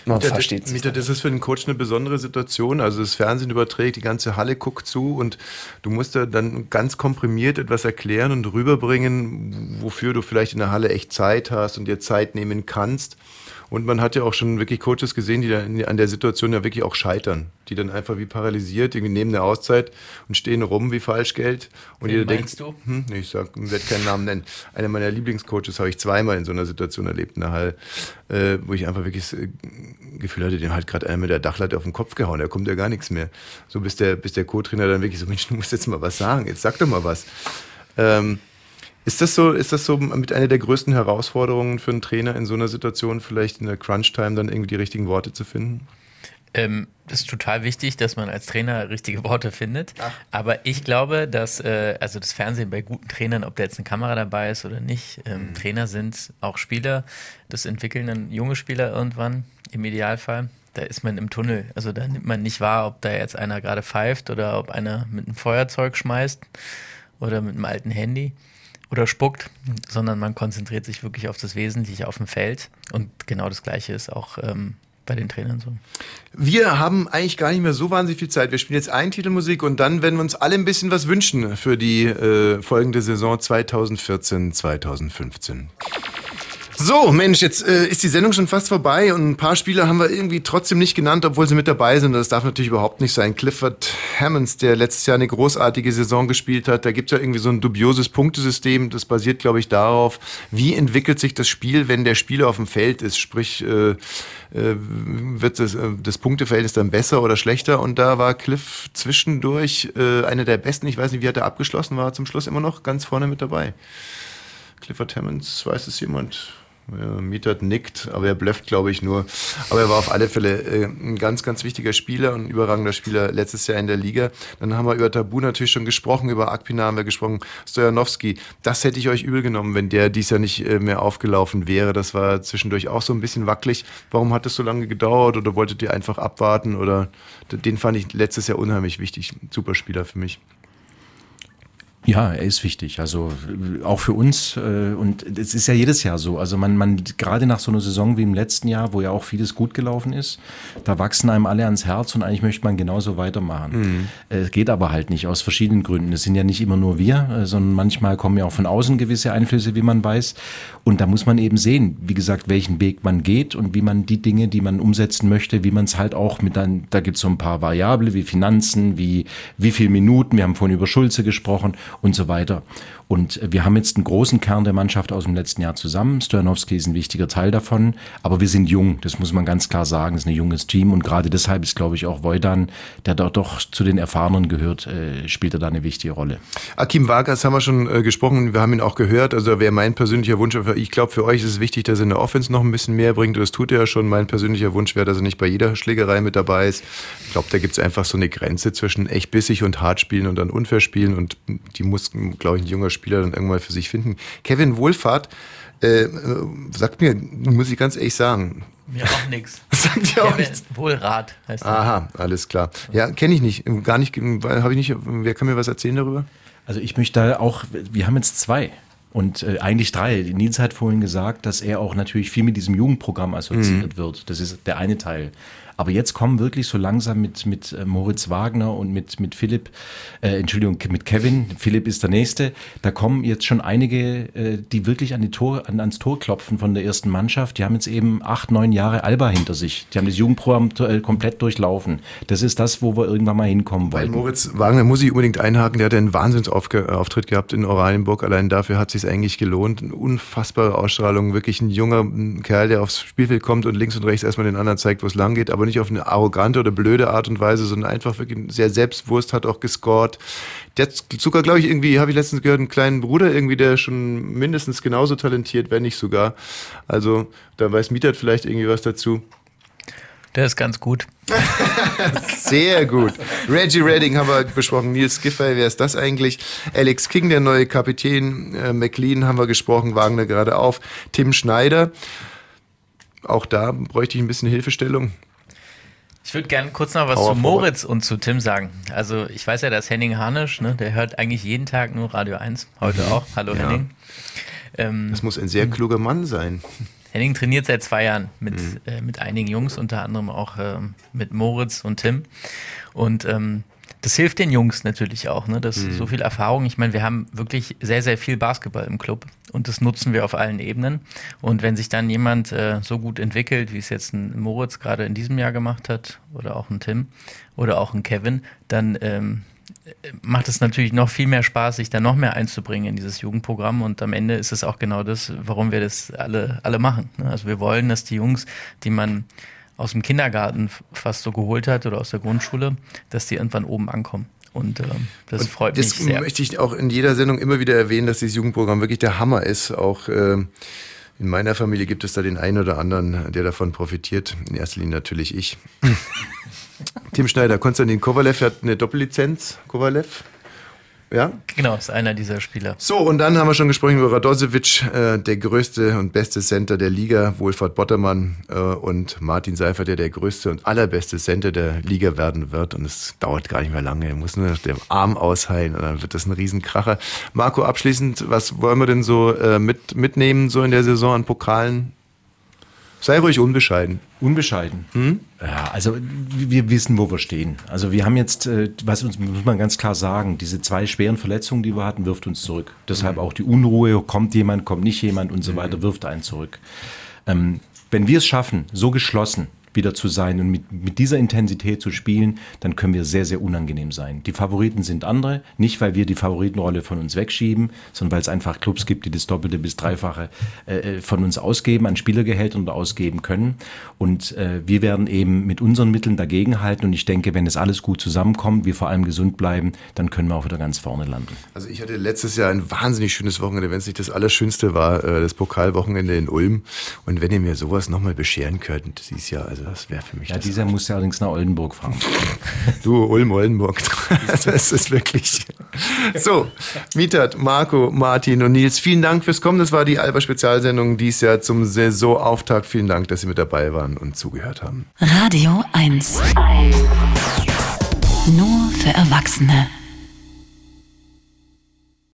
man Mieter, versteht. Mieter, das ist für den Coach eine besondere Situation. Also das Fernsehen überträgt, die ganze Halle guckt zu und du musst da dann ganz komprimiert etwas erklären und rüberbringen, wofür du vielleicht in der Halle echt Zeit hast und dir Zeit nehmen kannst. Und man hat ja auch schon wirklich Coaches gesehen, die dann an der Situation ja wirklich auch scheitern. Die dann einfach wie paralysiert, irgendwie nehmen eine Auszeit und stehen rum wie Falschgeld. Und meinst denkt, du? hm, ich sag, werde keinen Namen nennen. Einer meiner Lieblingscoaches habe ich zweimal in so einer Situation erlebt in der Halle, äh, wo ich einfach wirklich das äh, Gefühl hatte, dem hat gerade einer mit der Dachlatte auf den Kopf gehauen, da kommt ja gar nichts mehr. So bis der, bis der Co-Trainer dann wirklich so, [LAUGHS] Mensch, du musst jetzt mal was sagen, jetzt sag doch mal was. Ähm, ist das so, ist das so mit einer der größten Herausforderungen für einen Trainer in so einer Situation, vielleicht in der Crunch-Time dann irgendwie die richtigen Worte zu finden? Ähm, das ist total wichtig, dass man als Trainer richtige Worte findet. Aber ich glaube, dass äh, also das Fernsehen bei guten Trainern, ob da jetzt eine Kamera dabei ist oder nicht, ähm, Trainer sind auch Spieler. Das entwickeln dann junge Spieler irgendwann im Idealfall. Da ist man im Tunnel. Also da nimmt man nicht wahr, ob da jetzt einer gerade pfeift oder ob einer mit einem Feuerzeug schmeißt oder mit einem alten Handy oder spuckt, sondern man konzentriert sich wirklich auf das Wesentliche auf dem Feld. Und genau das Gleiche ist auch ähm, bei den Trainern so. Wir haben eigentlich gar nicht mehr so wahnsinnig viel Zeit. Wir spielen jetzt einen Titel Musik und dann werden wir uns alle ein bisschen was wünschen für die äh, folgende Saison 2014, 2015. So, Mensch, jetzt äh, ist die Sendung schon fast vorbei und ein paar Spieler haben wir irgendwie trotzdem nicht genannt, obwohl sie mit dabei sind. Das darf natürlich überhaupt nicht sein. Clifford Hammonds, der letztes Jahr eine großartige Saison gespielt hat, da gibt es ja irgendwie so ein dubioses Punktesystem. Das basiert, glaube ich, darauf, wie entwickelt sich das Spiel, wenn der Spieler auf dem Feld ist. Sprich, äh, äh, wird das, äh, das Punkteverhältnis dann besser oder schlechter? Und da war Cliff zwischendurch äh, einer der besten. Ich weiß nicht, wie hat er abgeschlossen, war zum Schluss immer noch ganz vorne mit dabei. Clifford Hammonds, weiß es jemand? Mietert nickt, aber er blufft, glaube ich, nur. Aber er war auf alle Fälle äh, ein ganz, ganz wichtiger Spieler und ein überragender Spieler letztes Jahr in der Liga. Dann haben wir über Tabu natürlich schon gesprochen, über Akpina haben wir gesprochen, Stojanowski. Das hätte ich euch übel genommen, wenn der dies Jahr nicht äh, mehr aufgelaufen wäre. Das war zwischendurch auch so ein bisschen wackelig. Warum hat es so lange gedauert oder wolltet ihr einfach abwarten? Oder den fand ich letztes Jahr unheimlich wichtig. Super Spieler für mich. Ja, er ist wichtig. Also äh, auch für uns äh, und es ist ja jedes Jahr so. Also man, man gerade nach so einer Saison wie im letzten Jahr, wo ja auch vieles gut gelaufen ist, da wachsen einem alle ans Herz und eigentlich möchte man genauso weitermachen. Es mhm. geht aber halt nicht aus verschiedenen Gründen. Es sind ja nicht immer nur wir, äh, sondern manchmal kommen ja auch von außen gewisse Einflüsse, wie man weiß. Und da muss man eben sehen, wie gesagt, welchen Weg man geht und wie man die Dinge, die man umsetzen möchte, wie man es halt auch mit dann, da gibt es so ein paar Variable wie Finanzen, wie wie viel Minuten. Wir haben vorhin über Schulze gesprochen und so weiter. Und wir haben jetzt einen großen Kern der Mannschaft aus dem letzten Jahr zusammen. Stojanowski ist ein wichtiger Teil davon, aber wir sind jung, das muss man ganz klar sagen. Es ist ein junges Team und gerade deshalb ist, glaube ich, auch Wojdan, der dort doch zu den Erfahrenen gehört, äh, spielt er da eine wichtige Rolle. Akim Vargas haben wir schon äh, gesprochen, wir haben ihn auch gehört. Also wäre mein persönlicher Wunsch, ich glaube, für euch ist es wichtig, dass er in der Offense noch ein bisschen mehr bringt. Das tut er ja schon. Mein persönlicher Wunsch wäre, dass er nicht bei jeder Schlägerei mit dabei ist. Ich glaube, da gibt es einfach so eine Grenze zwischen echt bissig und hart spielen und dann unfair spielen und die muss, glaube ich, ein junger Spieler dann irgendwann für sich finden. Kevin Wohlfahrt, äh, sagt mir, muss ich ganz ehrlich sagen. Mir auch [LAUGHS] nichts. Sagt ihr auch nichts? Wohlrat heißt er. Aha, alles klar. Ja, kenne ich nicht. Gar nicht, habe ich nicht. Wer kann mir was erzählen darüber? Also ich möchte da auch, wir haben jetzt zwei. Und äh, eigentlich drei. Nils hat vorhin gesagt, dass er auch natürlich viel mit diesem Jugendprogramm assoziiert mhm. wird. Das ist der eine Teil. Aber jetzt kommen wirklich so langsam mit, mit äh, Moritz Wagner und mit, mit Philipp, äh, Entschuldigung, mit Kevin, Philipp ist der Nächste, da kommen jetzt schon einige, äh, die wirklich an die Tor, an, ans Tor klopfen von der ersten Mannschaft. Die haben jetzt eben acht, neun Jahre Alba hinter sich. Die haben das Jugendprogramm äh, komplett durchlaufen. Das ist das, wo wir irgendwann mal hinkommen wollen. Moritz Wagner muss ich unbedingt einhaken, der hat einen Wahnsinnsauftritt gehabt in Oranienburg. Allein dafür hat es sich eigentlich gelohnt. Eine unfassbare Ausstrahlung, wirklich ein junger Kerl, der aufs Spielfeld kommt und links und rechts erstmal den anderen zeigt, wo es lang geht, aber nicht auf eine arrogante oder blöde Art und Weise, sondern einfach wirklich sehr selbstbewusst, hat auch gescored. Der sogar, glaube ich, irgendwie, habe ich letztens gehört, einen kleinen Bruder irgendwie, der schon mindestens genauso talentiert, wenn nicht sogar. Also da weiß Mietert vielleicht irgendwie was dazu. Der ist ganz gut. [LAUGHS] Sehr gut. Reggie Redding haben wir besprochen. Nils Giffey, wer ist das eigentlich? Alex King, der neue Kapitän. Äh, McLean haben wir gesprochen, Wagner gerade auf. Tim Schneider. Auch da bräuchte ich ein bisschen Hilfestellung. Ich würde gerne kurz noch was Power zu Moritz forward. und zu Tim sagen. Also ich weiß ja, dass Henning Harnisch, ne, der hört eigentlich jeden Tag nur Radio 1, heute auch. Hallo ja. Henning. Ähm, Das muss ein sehr kluger Mann sein. Henning trainiert seit zwei Jahren mit, äh, mit einigen Jungs, unter anderem auch ähm, mit Moritz und Tim. Und ähm, das hilft den Jungs natürlich auch, ne? Das so viel Erfahrung. Ich meine, wir haben wirklich sehr, sehr viel Basketball im Club und das nutzen wir auf allen Ebenen. Und wenn sich dann jemand äh, so gut entwickelt, wie es jetzt ein Moritz gerade in diesem Jahr gemacht hat, oder auch ein Tim oder auch ein Kevin, dann ähm, macht es natürlich noch viel mehr Spaß, sich da noch mehr einzubringen in dieses Jugendprogramm. Und am Ende ist es auch genau das, warum wir das alle, alle machen. ne? Also wir wollen, dass die Jungs, die man aus dem Kindergarten fast so geholt hat oder aus der Grundschule, dass die irgendwann oben ankommen. Und ähm, das Und freut das mich sehr. möchte ich auch in jeder Sendung immer wieder erwähnen, dass dieses Jugendprogramm wirklich der Hammer ist. Auch ähm, in meiner Familie gibt es da den einen oder anderen, der davon profitiert. In erster Linie natürlich ich. [LAUGHS] Tim Schneider, Konstantin Kovalev hat eine Doppellizenz. Kovalev? Ja? Genau, ist einer dieser Spieler. So, und dann haben wir schon gesprochen über Radosevic, äh, der größte und beste Center der Liga, Wohlfahrt Bottermann äh, und Martin Seifert, der der größte und allerbeste Center der Liga werden wird. Und es dauert gar nicht mehr lange. Er muss nur den Arm ausheilen und dann wird das ein Riesenkracher. Marco, abschließend, was wollen wir denn so äh, mit, mitnehmen, so in der Saison an Pokalen? Sei ruhig unbescheiden. Unbescheiden. Ja, also wir wissen, wo wir stehen. Also wir haben jetzt, äh, was uns muss man ganz klar sagen, diese zwei schweren Verletzungen, die wir hatten, wirft uns zurück. Deshalb auch die Unruhe, kommt jemand, kommt nicht jemand und so weiter, wirft einen zurück. Ähm, wenn wir es schaffen, so geschlossen wieder zu sein und mit, mit dieser Intensität zu spielen, dann können wir sehr, sehr unangenehm sein. Die Favoriten sind andere, nicht weil wir die Favoritenrolle von uns wegschieben, sondern weil es einfach Clubs gibt, die das Doppelte bis Dreifache äh, von uns ausgeben, an Spielergehältern oder ausgeben können. Und äh, wir werden eben mit unseren Mitteln dagegenhalten. Und ich denke, wenn es alles gut zusammenkommt, wir vor allem gesund bleiben, dann können wir auch wieder ganz vorne landen. Also ich hatte letztes Jahr ein wahnsinnig schönes Wochenende, wenn es nicht das Allerschönste war, äh, das Pokalwochenende in Ulm. Und wenn ihr mir sowas nochmal bescheren könnt, dieses Jahr, also das wäre für mich Ja, das. dieser muss ja allerdings nach Oldenburg fahren. [LAUGHS] Du, Ulm, Oldenburg. [LAUGHS] Das ist wirklich. So, Mietat, Marco, Martin und Nils, vielen Dank fürs Kommen. Das war die Alba-Spezialsendung dieses Jahr zum Saisonauftakt. Vielen Dank, dass Sie mit dabei waren und zugehört haben. Radio 1. Nur für Erwachsene.